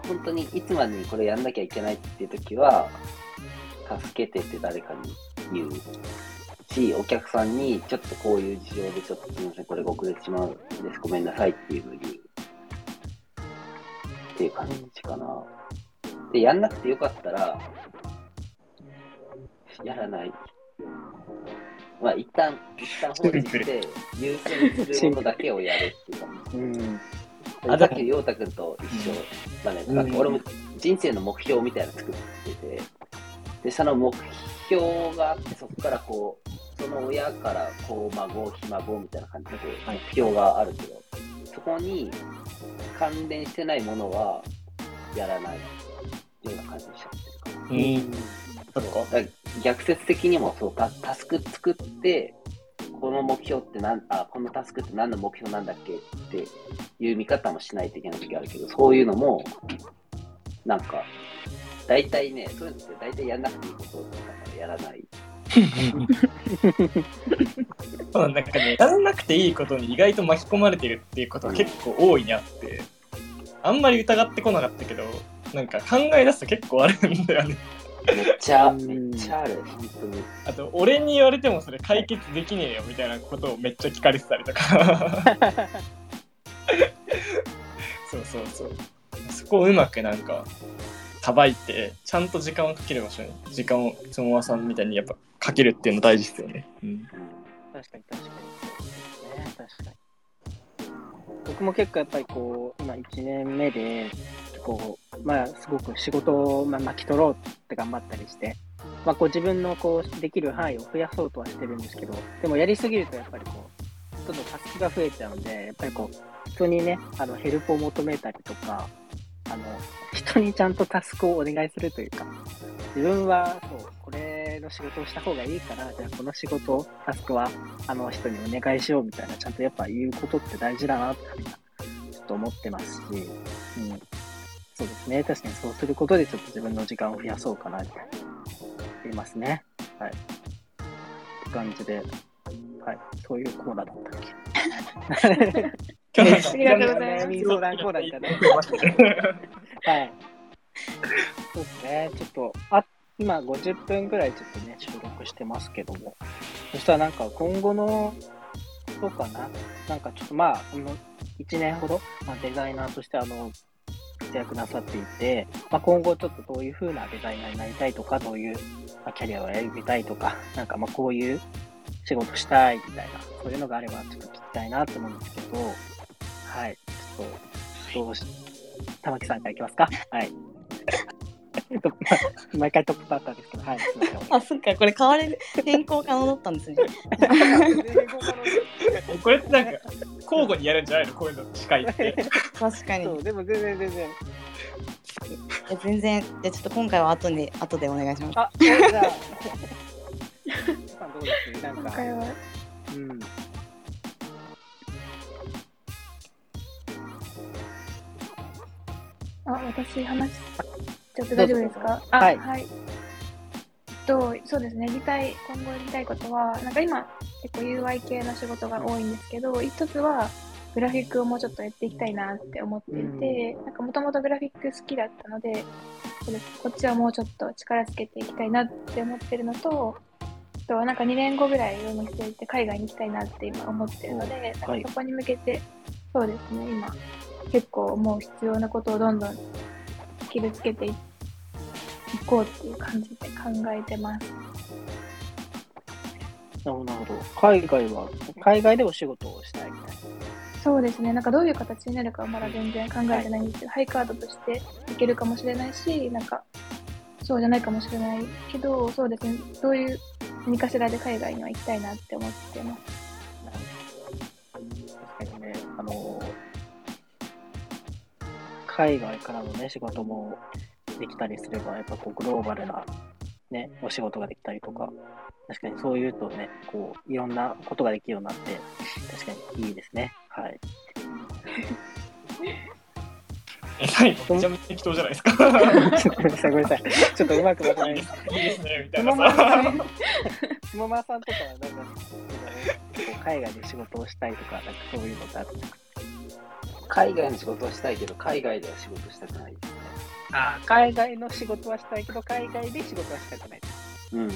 本当にいつまでにこれやんなきゃいけないっていう時は、助けてって誰かに言うし、お客さんにちょっとこういう事情でちょっとすみません、これが遅れてしまうんです、ごめんなさいっていうのを言う。っていう感じかな。で、やんなくてよかったら、やらない。まあ、一旦、一旦放置して、優先するものだけをやるっていう感じ。うん。あさっき陽太くんと一緒だね。うんなんか俺も人生の目標みたいなの作ってて、で、その目標があって、そこからこう、その親からこう、孫、ひ孫みたいな感じでこう目標があるけど、そこに関連してないものはやらないような感じにしちゃってるかな。うん。そっか。逆説的にもそうタタスク作ってこの目標ってなんあこのタスクって何の目標なんだっけ？っていう見方もしないといけない時あるけどそういうのもなんか大体ねそういうのって大体やんなくていいことだからやらない。そうなんかね、やらなくていいことに意外と巻き込まれてるっていうことが結構大いにあって、あんまり疑ってこなかったけど、なんか考え出すと結構あるんだよね。めっちゃうんめっちゃある本当にあと、俺に言われてもそれ解決できねえよみたいなことをめっちゃ聞かれてたりとか。そうそうそう。そこをうまくなんか、さばいて、ちゃんと時間をかける場所に、時間をつもわさんみたいにやっぱかけるっていうの大事ですよね。うん。確かに確かにそうですね確かに僕も結構やっぱりこう今1年目でこうまあすごく仕事をまあ巻き取ろうって頑張ったりしてまあこう自分のこうできる範囲を増やそうとはしてるんですけどでもやりすぎるとやっぱりこうちょっとタスクが増えちゃうんでやっぱりこう人にねあのヘルプを求めたりとかあの人にちゃんとタスクをお願いするというか自分はそうこれの仕事をした方がいいからじゃあこの仕事タスクはあの人にお願いしようみたいなちゃんとやっぱ言うことって大事だなってちょっと思ってますし、うん、そうですね確かにそうすることでちょっと自分の時間を増やそうかなみたいな言いますねはいって感じではいそういうコーナーだったっけ？ありがとうございます悩み相談コーナーみたいなはい。そうですね。ちょっと、あ、今50分ぐらいちょっとね、収録してますけども。そしたらなんか今後の、そうかな。なんかちょっとまあ、あの、1年ほど、まあ、デザイナーとしてあの、活躍なさっていて、まあ、今後ちょっとどういう風なデザイナーになりたいとか、どういう、ま、キャリアを選びたいとか、なんかまあこういう仕事したいみたいな、そういうのがあればちょっと聞きたいなと思うんですけど、はい。ちょっと、どうし、玉木さんからいきますか？はい。えっとま毎回トップバッターですけど、はい。すいませんあ、そっか、これ変われる、変更可能だったんですね。これってなんか交互にやるんじゃないの？こういうの司会って。確かに。そう、でも全然全然。え全然、じゃあちょっと今回は後で、後でお願いします。あ、じゃあ、さんどうですなんか、今回はうん。あ、私話しちゃって大丈夫ですか？あ、はい。はい。えっと、そうですね、やりたい、今後やりたいことは、なんか今、結構 UI 系の仕事が多いんですけど、一つは、グラフィックをもうちょっとやっていきたいなって思っていて、なんかもともとグラフィック好きだったので、こっちはもうちょっと力つけていきたいなって思ってるのと、あとはなんか2年後ぐらいを見据えて海外に行きたいなって今思ってるので、おはい。なんかそこに向けて、そうですね、今結構もう必要なことをどんどんスキルつけていこうっていう感じで考えてます。なるほど。海外は、海外でお仕事をしたいみたいな。そうですね、なんかどういう形になるかはまだ全然考えてないんですけど、ハイカードとしていけるかもしれないし、なんかそうじゃないかもしれないけど、そうですね、どういう何かしらで海外には行きたいなって思ってます。確かにね、あの、海外からのね、仕事もできたりすれば、やっぱこうグローバルなね、お仕事ができたりとか、確かにそういうとね、こう、いろんなことができるようになって、確かにいいですね。はい。え、何めちゃめちゃ適当じゃないですか。ごめんなさい、ごめんなさい。ちょっとうまくまとめないいいですいいですね、みたい下なさ。村さん、下村さんとかはなんか、海外で仕事をしたいとか、なんかそういうのってある海外の仕事をしたいけど、海外では仕事したくないですね。あ海外の仕事はしたいけど、海外で仕事はしたくない。うん。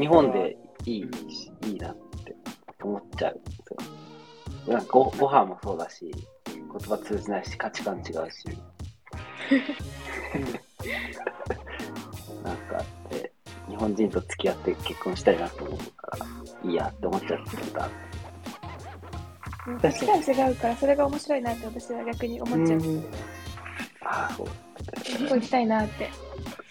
日本でいいし、いいなって思っちゃうんですよ。なんかごご飯もそうだし、言葉通じないし、価値観違うし。なんかで、日本人と付き合って結婚したいなと思うから、いいやって思っちゃってた。価値観違うから、それが面白いなって私は逆に思っちゃう。うんああ、そうここ行きたいなって。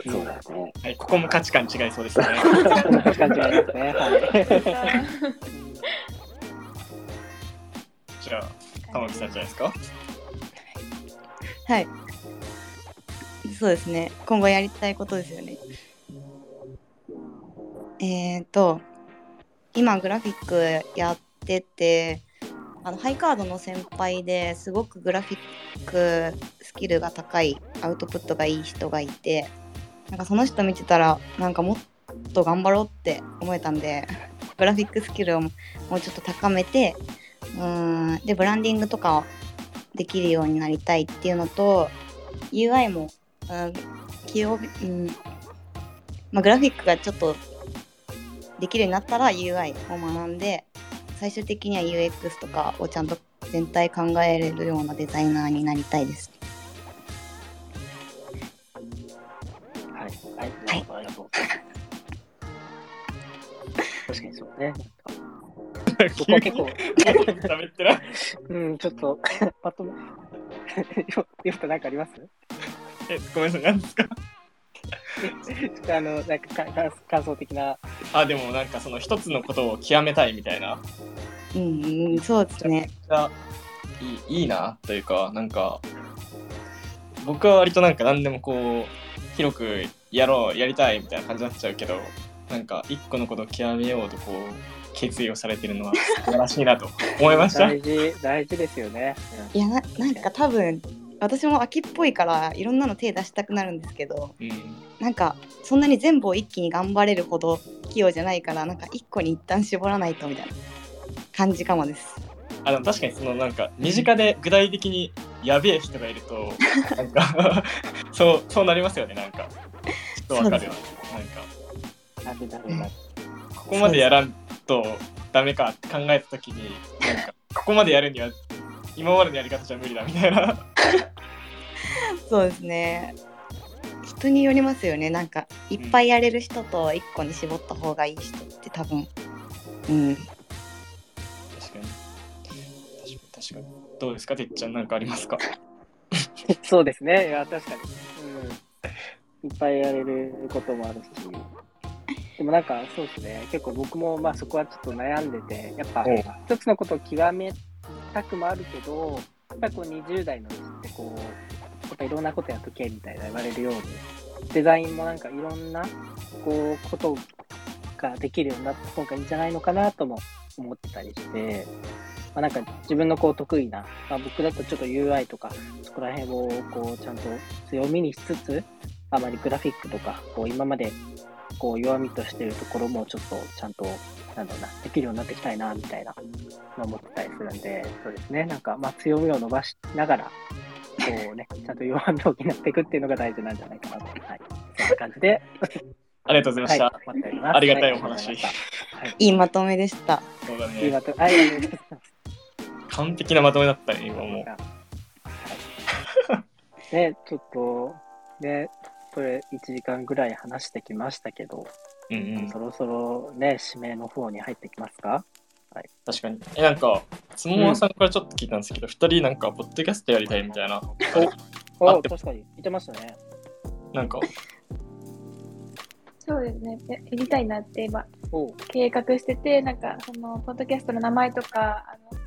そうだよね。はい、ここも価値観違いそうですね。確かに違いますね。はい。じゃあ、玉木さんじゃないですか？はい。そうですね。今後やりたいことですよね。えっ、と、今グラフィックやってて、あのハイカードの先輩ですごくグラフィックスキルが高いアウトプットがいい人がいてなんかその人見てたらなんかもっと頑張ろうって思えたんでグラフィックスキルをもうちょっと高めてうんでブランディングとかできるようになりたいっていうのと UI も、うん、起用うんまあ、グラフィックがちょっとできるようになったら UI を学んで最終的には UX とかをちゃんと全体考えれるようなデザイナーになりたいです。はい。はい。なるほど、ありがとう。確かにそうね。僕は結構、喋ってない。うん、ちょっと、まとめ、よ、よくなんかあります？え、ごめんなさい、何ですか？あの、なんかか感感想的な。あ、でもなんかその一つのことを極めたいみたいな。うん、うん、そうですね。がいいいいなというかなんか僕は割となんか何でもこう広くやろうやりたいみたいな感じになっちゃうけどなんか一個のことを極めようとこう決意をされてるのは素晴らしいなと思いました。大事、大事ですよね。いやななんか多分私も秋っぽいからいろんなの手出したくなるんですけどうん、なんかそんなに全部を一気に頑張れるほど器用じゃないからなんか一個に一旦絞らないとみたいな感じかもです。あでも確かにそのなんか身近で具体的にやべえ人がいるとなんか そうそうなりますよねなんか。ちょっとわかるよなんか。ここまでやらんとダメかって考えた時になんかここまでやるには今までのやり方じゃ無理だみたいな そうですね。人によりますよね。なんかいっぱいやれる人と一個に絞った方がいい人って多分、うん、確かに確かに確かにどうですか？てっちゃんなんかありますか？そうですね。いや、確かに。うん。いっぱいやれることもあるし。でもなんか、そうですね。結構僕も、まあそこはちょっと悩んでて、やっぱ、一つのことを極めたくもあるけど、やっぱりこう20代のってこう、やっぱいろんなことやっとけみたいな言われるように、デザインもなんかいろんな、こう、ことができるようになった方がいいんじゃないのかなとも思ってたりして、まあ、なんか自分のこう得意な、まあ、僕だとちょっと UI とか、そこら辺をこうちゃんと強みにしつつ、あまりグラフィックとか、こう今までこう弱みとしてるところもちょっとちゃんとなんだろうな、できるようになっていきたいな、みたいな、まあ思ってたりするんで、そうですね、なんか、まあ強みを伸ばしながら、こうね、ちゃんと弱みを補っていくっていうのが大事なんじゃないかなと。はい。そんな感じで、ありがとうございました。はい。ありがたいはお話はい。いいまとめでした。そうだいいまね。とめ、はい、ありがとうございます。完璧なまとめだったね、今もう。はい、ね、ちょっと、ね、これ1時間ぐらい話してきましたけど、うんうんそ。ろそろね、指名の方に入ってきますか？確かに。え、なんか、つももさんからちょっと聞いたんですけど、二、人なんか、ポッドキャストやりたいみたいな。あお確かに、言ってましたね。なんか、そうですね。ややりたいなって今お計画してて、なんかそのポッドキャストの名前とか、あの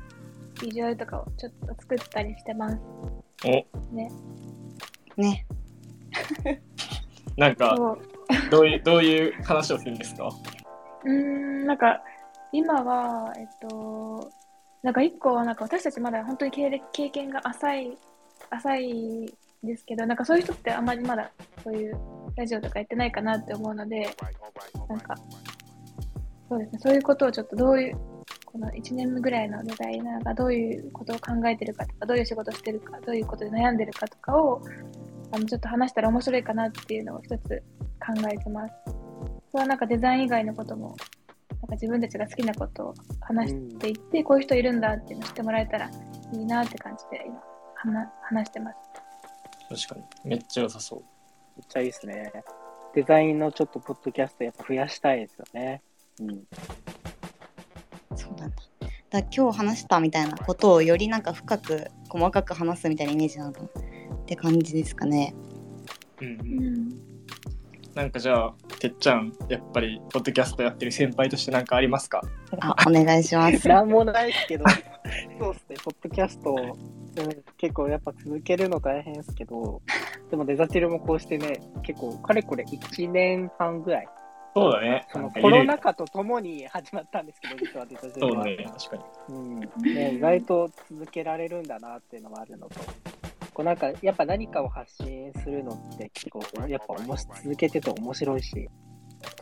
ビジュアルとかをちょっと作ったりしてます。お、ね。ね。なんか、そう。どういう、どういう話をするんですか？うん、なんか今は、えっと、なんか一個はなんか私たちまだ本当に経歴経験が浅い、浅いですけど、なんかそういう人ってあんまりまだそういうラジオとかやってないかなって思うので、なんか、そうですね、そういうことをちょっとどういう、この1年ぐらいのデザイナーがどういうことを考えてるかとか、どういう仕事してるか、どういうことで悩んでるかとかを、あのちょっと話したら面白いかなっていうのを一つ考えてます。それはなんかデザイン以外のことも、なんか自分たちが好きなことを話していって、こういう人いるんだっていうのを知ってもらえたらいいなって感じで今話話してます。確かに。めっちゃ良さそう。めっちゃいいですね。デザインのちょっとポッドキャストやっぱ増やしたいですよね。うん。そうなんだ。だから今日話したみたいなことをよりなんか深く細かく話すみたいなイメージなのかなって感じですかね。うんう。うんん。なんかじゃあ、てっちゃん、やっぱり、ポッドキャストやってる先輩としてなんかありますか？あ、お願いします。なんもないですけど、そうですね、ポッドキャスト、うん、結構やっぱ続けるの大変ですけど、でもデザチルもこうしてね、結構かれこれ1年半ぐらい、そうだね。そのコロナ禍とともに始まったんですけど、実はデザチルは。そうだね、確かに。うんね、意外と続けられるんだなっていうのもあるのと、こうなんかやっぱ何かを発信するのって結構やっぱおもし続けてて面白いし、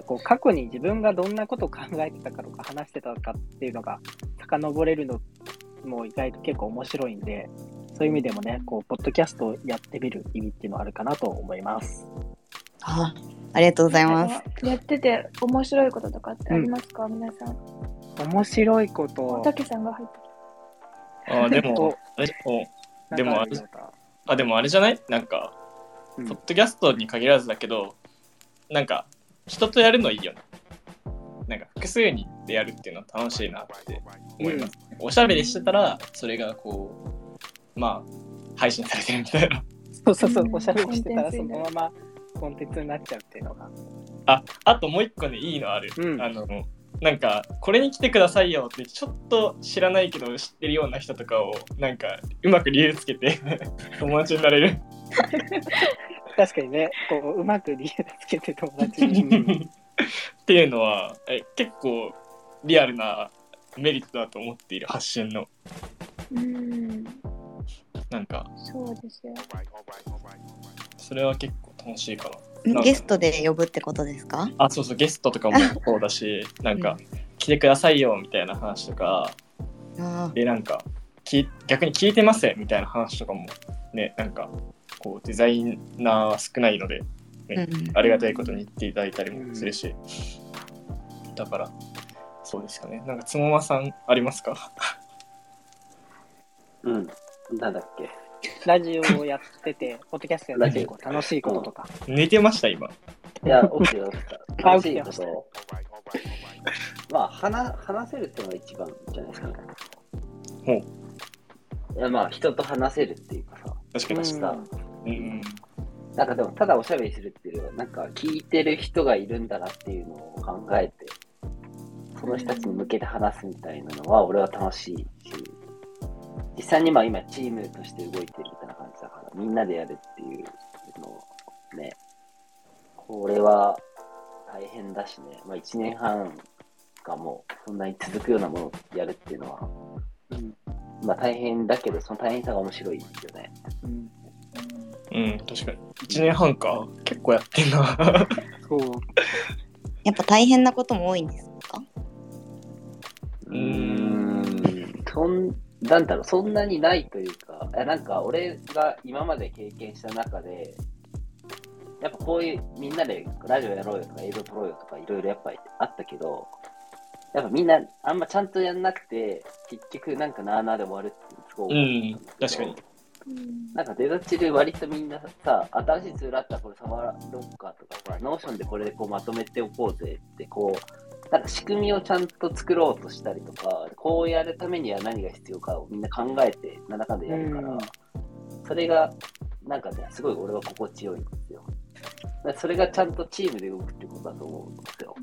こう過去に自分がどんなことを考えてたかとか話してたかっていうのが遡れるのも意外と結構面白いんで、そういう意味でもね、こう、ポッドキャストをやってみる意味っていうのはあるかなと思います。あありがとうございます。やってて面白いこととかってありますか、皆さん。面白いことおたけさんが入ってきあーでもでもあでもあれじゃない？なんか、うんポッドキャストに限らずだけど、なんか、人とやるのいいよね。なんか、複数人でやるっていうのは楽しいなって思います。おしゃべりしてたら、それがこう、まあ、配信されてるみたいな。そうそうそうう、んおしゃべりしてたらそのままコンテンツになっちゃうっていうのが。あ、あともう一個ね、いいのある。うんあの、なんか、これに来てくださいよって、ちょっと知らないけど知ってるような人とかを、なんか、うまく理由つけて、友達になれる。確かにね、こう、うまく理由つけて友達に。っていうのはえ結構リアルなメリットだと思っている発信のうん、なんかそうですよ。それは結構楽しいかななんか。ゲストで呼ぶってことですか？あそうそうゲストとかもそうだし なんか来てくださいよみたいな話とか。あでなんかき逆に聞いてますみたいな話とかもねなんかこうデザイナー少ないのでーうんありがたいことに言っていただいたりもするし、だからそうですよね。なんかつもまさんありますか？うん。なんだっけ？ラジオをやってて、ポッドキャストやってて、こう楽しいこととか。寝てました今いや、起きてました。あ楽しいこと。まあ、話話せるっていうのが一番じゃないですかね。ほういや、まあ、人と話せるっていうかさ。確かに確かさに、うんうん、なんかでも、ただおしゃべりするっていうよりは、なんか聞いてる人がいるんだなっていうのを考えて、その人たちに向けて話すみたいなのは、俺は楽しいし、実際にまあ今、チームとして動いてるみたいな感じだから、みんなでやるっていうのをね、これは大変だしね、まあ1年半がもうそんなに続くようなものをやるっていうのは、うんまあ大変だけど、その大変さが面白いですよね。うんうん、確かに。1年半か。結構やってんな。そう。やっぱ大変なことも多いんですなんだろう、そんなにないというか、いやなんか俺が今まで経験した中で、やっぱこういうみんなでラジオやろうよとか映像撮ろうよとかいろいろやっぱりあったけど、やっぱみんなあんまちゃんとやんなくて、結局なんかなーなーで終わるっていうのすごい多かったん確かに。うんなんかデザチル割とみんなさ、新しいツールあったらこれ触ろうかとかさ、 Notion でこれでこうまとめておこうぜって、こう、なんか仕組みをちゃんと作ろうとしたりとか、こうやるためには何が必要かをみんな考えて、なんだかんだやるから、うんそれが、なんかね、すごい俺は心地よいんですよ。それがちゃんとチームで動くってことだと思うんですよ。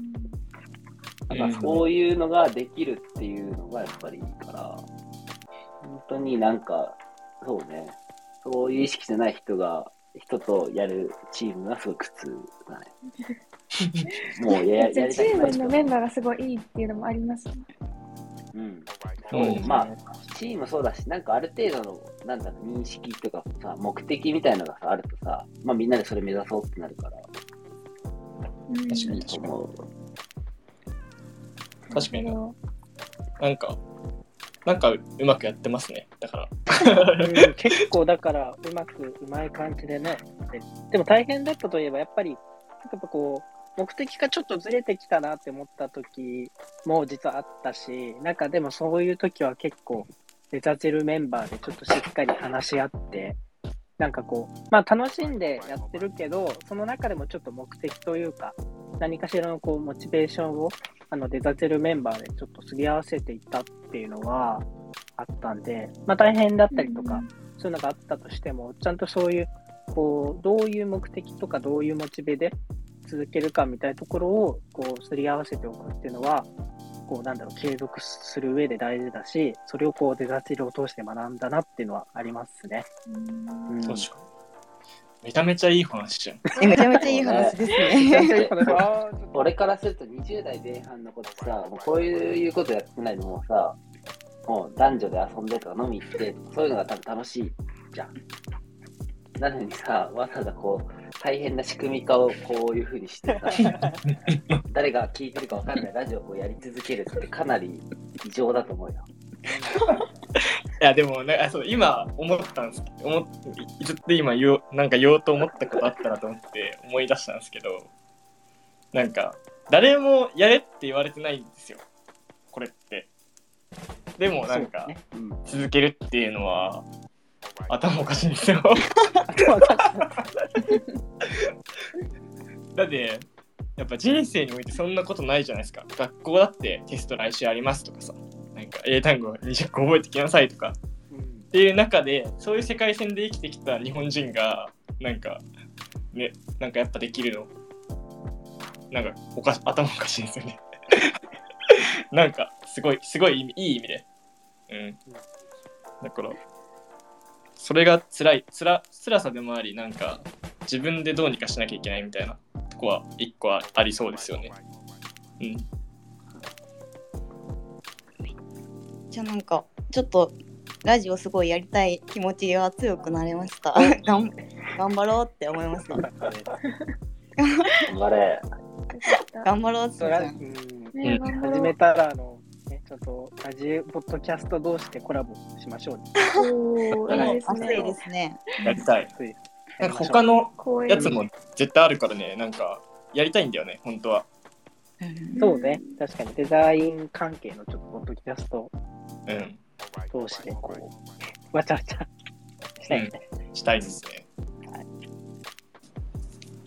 なんかそういうのができるっていうのがやっぱりいいから、本当になんか、そうね、そういう意識じゃない人が、人とやるチームがすごい苦痛だね。もうややりたくない人チームのメンバーがすごいいいっていうのもありますね。うん。うんそう、まあ、チームそうだし、なんかある程度の、なんだろう、認識とかさ、目的みたいなのがさ、あるとさ、まあみんなでそれ目指そうってなるから、うん確かにいいと思う。確かになんか、なんかうまくやってますね。だから。うん結構だからうまくうまい感じでねででも大変だったといえばやっぱりやっぱこう目的がちょっとずれてきたなって思った時も実はあったしなんかでもそういう時は結構デザチルメンバーでちょっとしっかり話し合ってなんかこうまあ楽しんでやってるけどその中でもちょっと目的というか何かしらのこうモチベーションをあのデザチルメンバーでちょっとすり合わせていったっていうのはあったんで、まあ、大変だったりとか、そういうのがあったとしても、ちゃんとそういう、こう、どういう目的とか、どういうモチベで続けるかみたいなところを、こう、すり合わせておくっていうのは、こう、なんだろう、継続する上で大事だし、それをこう、デザチルを通して学んだなっていうのはありますね。うんうん、確かに。めちゃめちゃいい話じゃん。え めちゃめちゃいい話ですね。俺 からすると20代前半のことさ、もうこういうことやってないのもさ、もう男女で遊んでとか飲み行ってそういうのが多分楽しいじゃん。なのにさ、わざわざこう、大変な仕組み化をこういうふうにしてさ、誰が聞いてるかわかんないラジオをやり続けるってかなり異常だと思うよ。いやでもなんかそう今思ったんです思っずっと今言おうなんか言おうと思ったことあったなと思って思い出したんですけどなんか誰もやれって言われてないんですよこれってでもなんか、そうねうん。続けるっていうのは頭おかしいんですよ。だってやっぱ人生においてそんなことないじゃないですか。学校だってテスト来週ありますとかさ。なんか英単語20個覚えてきなさいとか。うんっていう中でそういう世界線で生きてきた日本人がなんかねなんかやっぱできるの。なんかおか頭おかしいんですよね。なんかすごいすごいいい意味で。うん。だからそれが辛い辛辛さでもありなんか自分でどうにかしなきゃいけないみたいなとこは一個はありそうですよねうんじゃあなんかちょっとラジオすごいやりたい気持ちが強くなりました。がん頑張ろうって思いました。頑張れ。頑張ろうって始めたら、あの、ね、ちょっとラジオ、ポッドキャスト同士でコラボしましょうね。おーいいです熱いねで。すね。やりたいなんか他のやつも絶対あるからねなんかやりたいんだよね本当はそうね、確かにデザイン関係のちょっとポッドキャストうん同士でこう、わちゃわちゃしたいみたいしたいですね。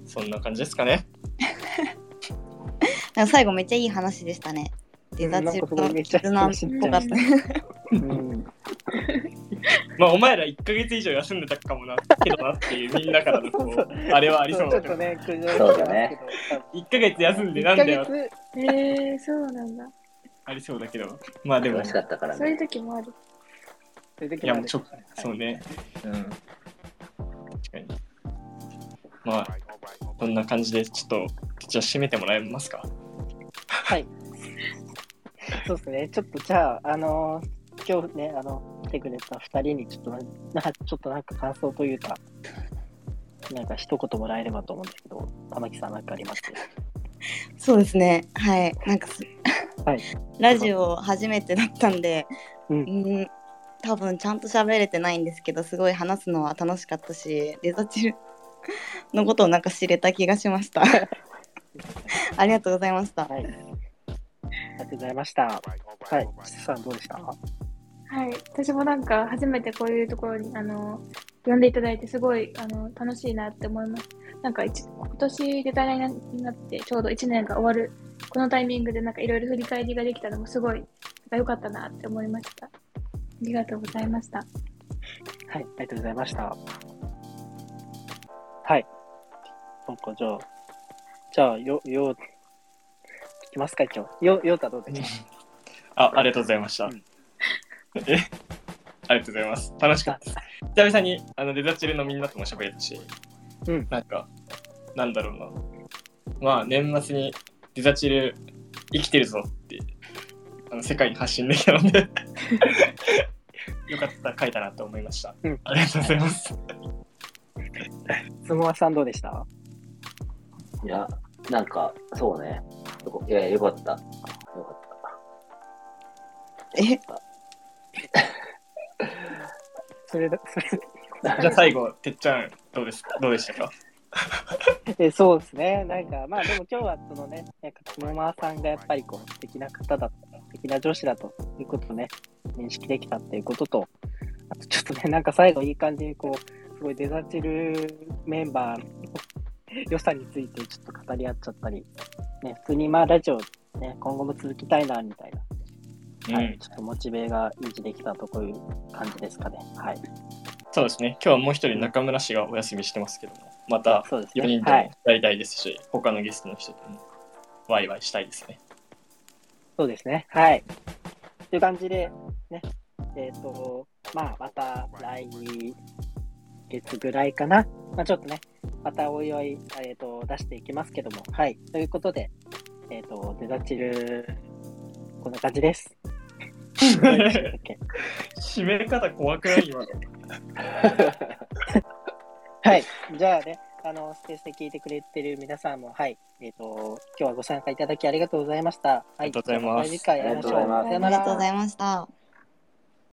そんな感じですかね。最後めっちゃいい話でしたね。デザチルの絆っぽかった。うん。まあ、お前ら1ヶ月以上休んでたかもな、けどなっていう みんなからのこう、あれはありそうだけど、ちょっとね、苦情そうだね1ヶ月休んで1なんだよヶ月、えー、そうなんだ。ありそうだけど、まあでも、楽しかったからそういうね。時もある。そういう時いや、もあるもうちょそうね。うん。確かに。まあ、こんな感じで、ちょっと、じゃあ締めてもらえますか？はい。そうですね。ちょっとじゃあ、あのー今日ね、あの、来てくれた二人にちょっとな、なちょっとなんか感想というか、なんか一言もらえればと思うんですけど、玉木さんなんかあります？そうですね。はい。なんかす、はい ラジオ初めてだったんで、うんうん多分ちゃんと喋れてないんですけどすごい話すのは楽しかったしデザチルのことをなんか知れた気がしました ありがとうございましたはい。ありがとうございました。はい。ちさんどうでした？はい、私もなんか初めてこういうところにあの呼んでいただいてすごいあの楽しいなって思います。なんか一今年デザイナーになってちょうど1年が終わるこのタイミングでなんかいろいろ振り返りができたのもすごい良かったなって思いました。ありがとうございました。はい。ありがとうございました。はい。なんかじゃあ、じゃあ、よ、よ、聞きますか、一応。よ、ようたどうでした？あ、ありがとうございました。うんえ？ありがとうございます。楽しかったです。久々にあのデザチルのみんなとも喋れたし、うんなんか、なんだろうな。まあ、年末にデザチル生きてるぞって、あの世界に発信できたので、よかった回だなと思いました。うんありがとうございます。つもわさんどうでした？いや、なんか、そうね。いや、よかった。よかった。え？それだ、それ、じゃあ最後、てっちゃん、どうですかどうでしたか？えそうですね。なんか、まあでも今日はそのね、なんか、つもまさんがやっぱりこう、素敵な方だった、素敵な上司だということをね、認識できたっていうことと、あとちょっとね、なんか最後いい感じにこう、すごいデザチルメンバーの良さについてちょっと語り合っちゃったり、ね、普通にまあラジオね、今後も続きたいな、みたいな、うん、はい、ちょっとモチベが維持できたとこういう感じですかね。はい。そうですね。今日はもう一人中村氏がお休みしてますけども、またそうですね4人でやりたいですし、他のゲストの人ともワイワイしたいですね。そうですね。はい。という感じで、ね、えっ、と、まあ、また来月ぐらいかな。まあ、ちょっとね、またおいおい、えっ、と、出していきますけども。はい。ということで、えっ、と、デザチル、こんな感じです。締め方怖くない？今の。はい。じゃあね、あの、スペースで聞いてくれてる皆さんも、はい。えっ、と、今日はご参加いただきありがとうございました。はい。ありがとうございますまた次回会いましょう。ありがとうございました。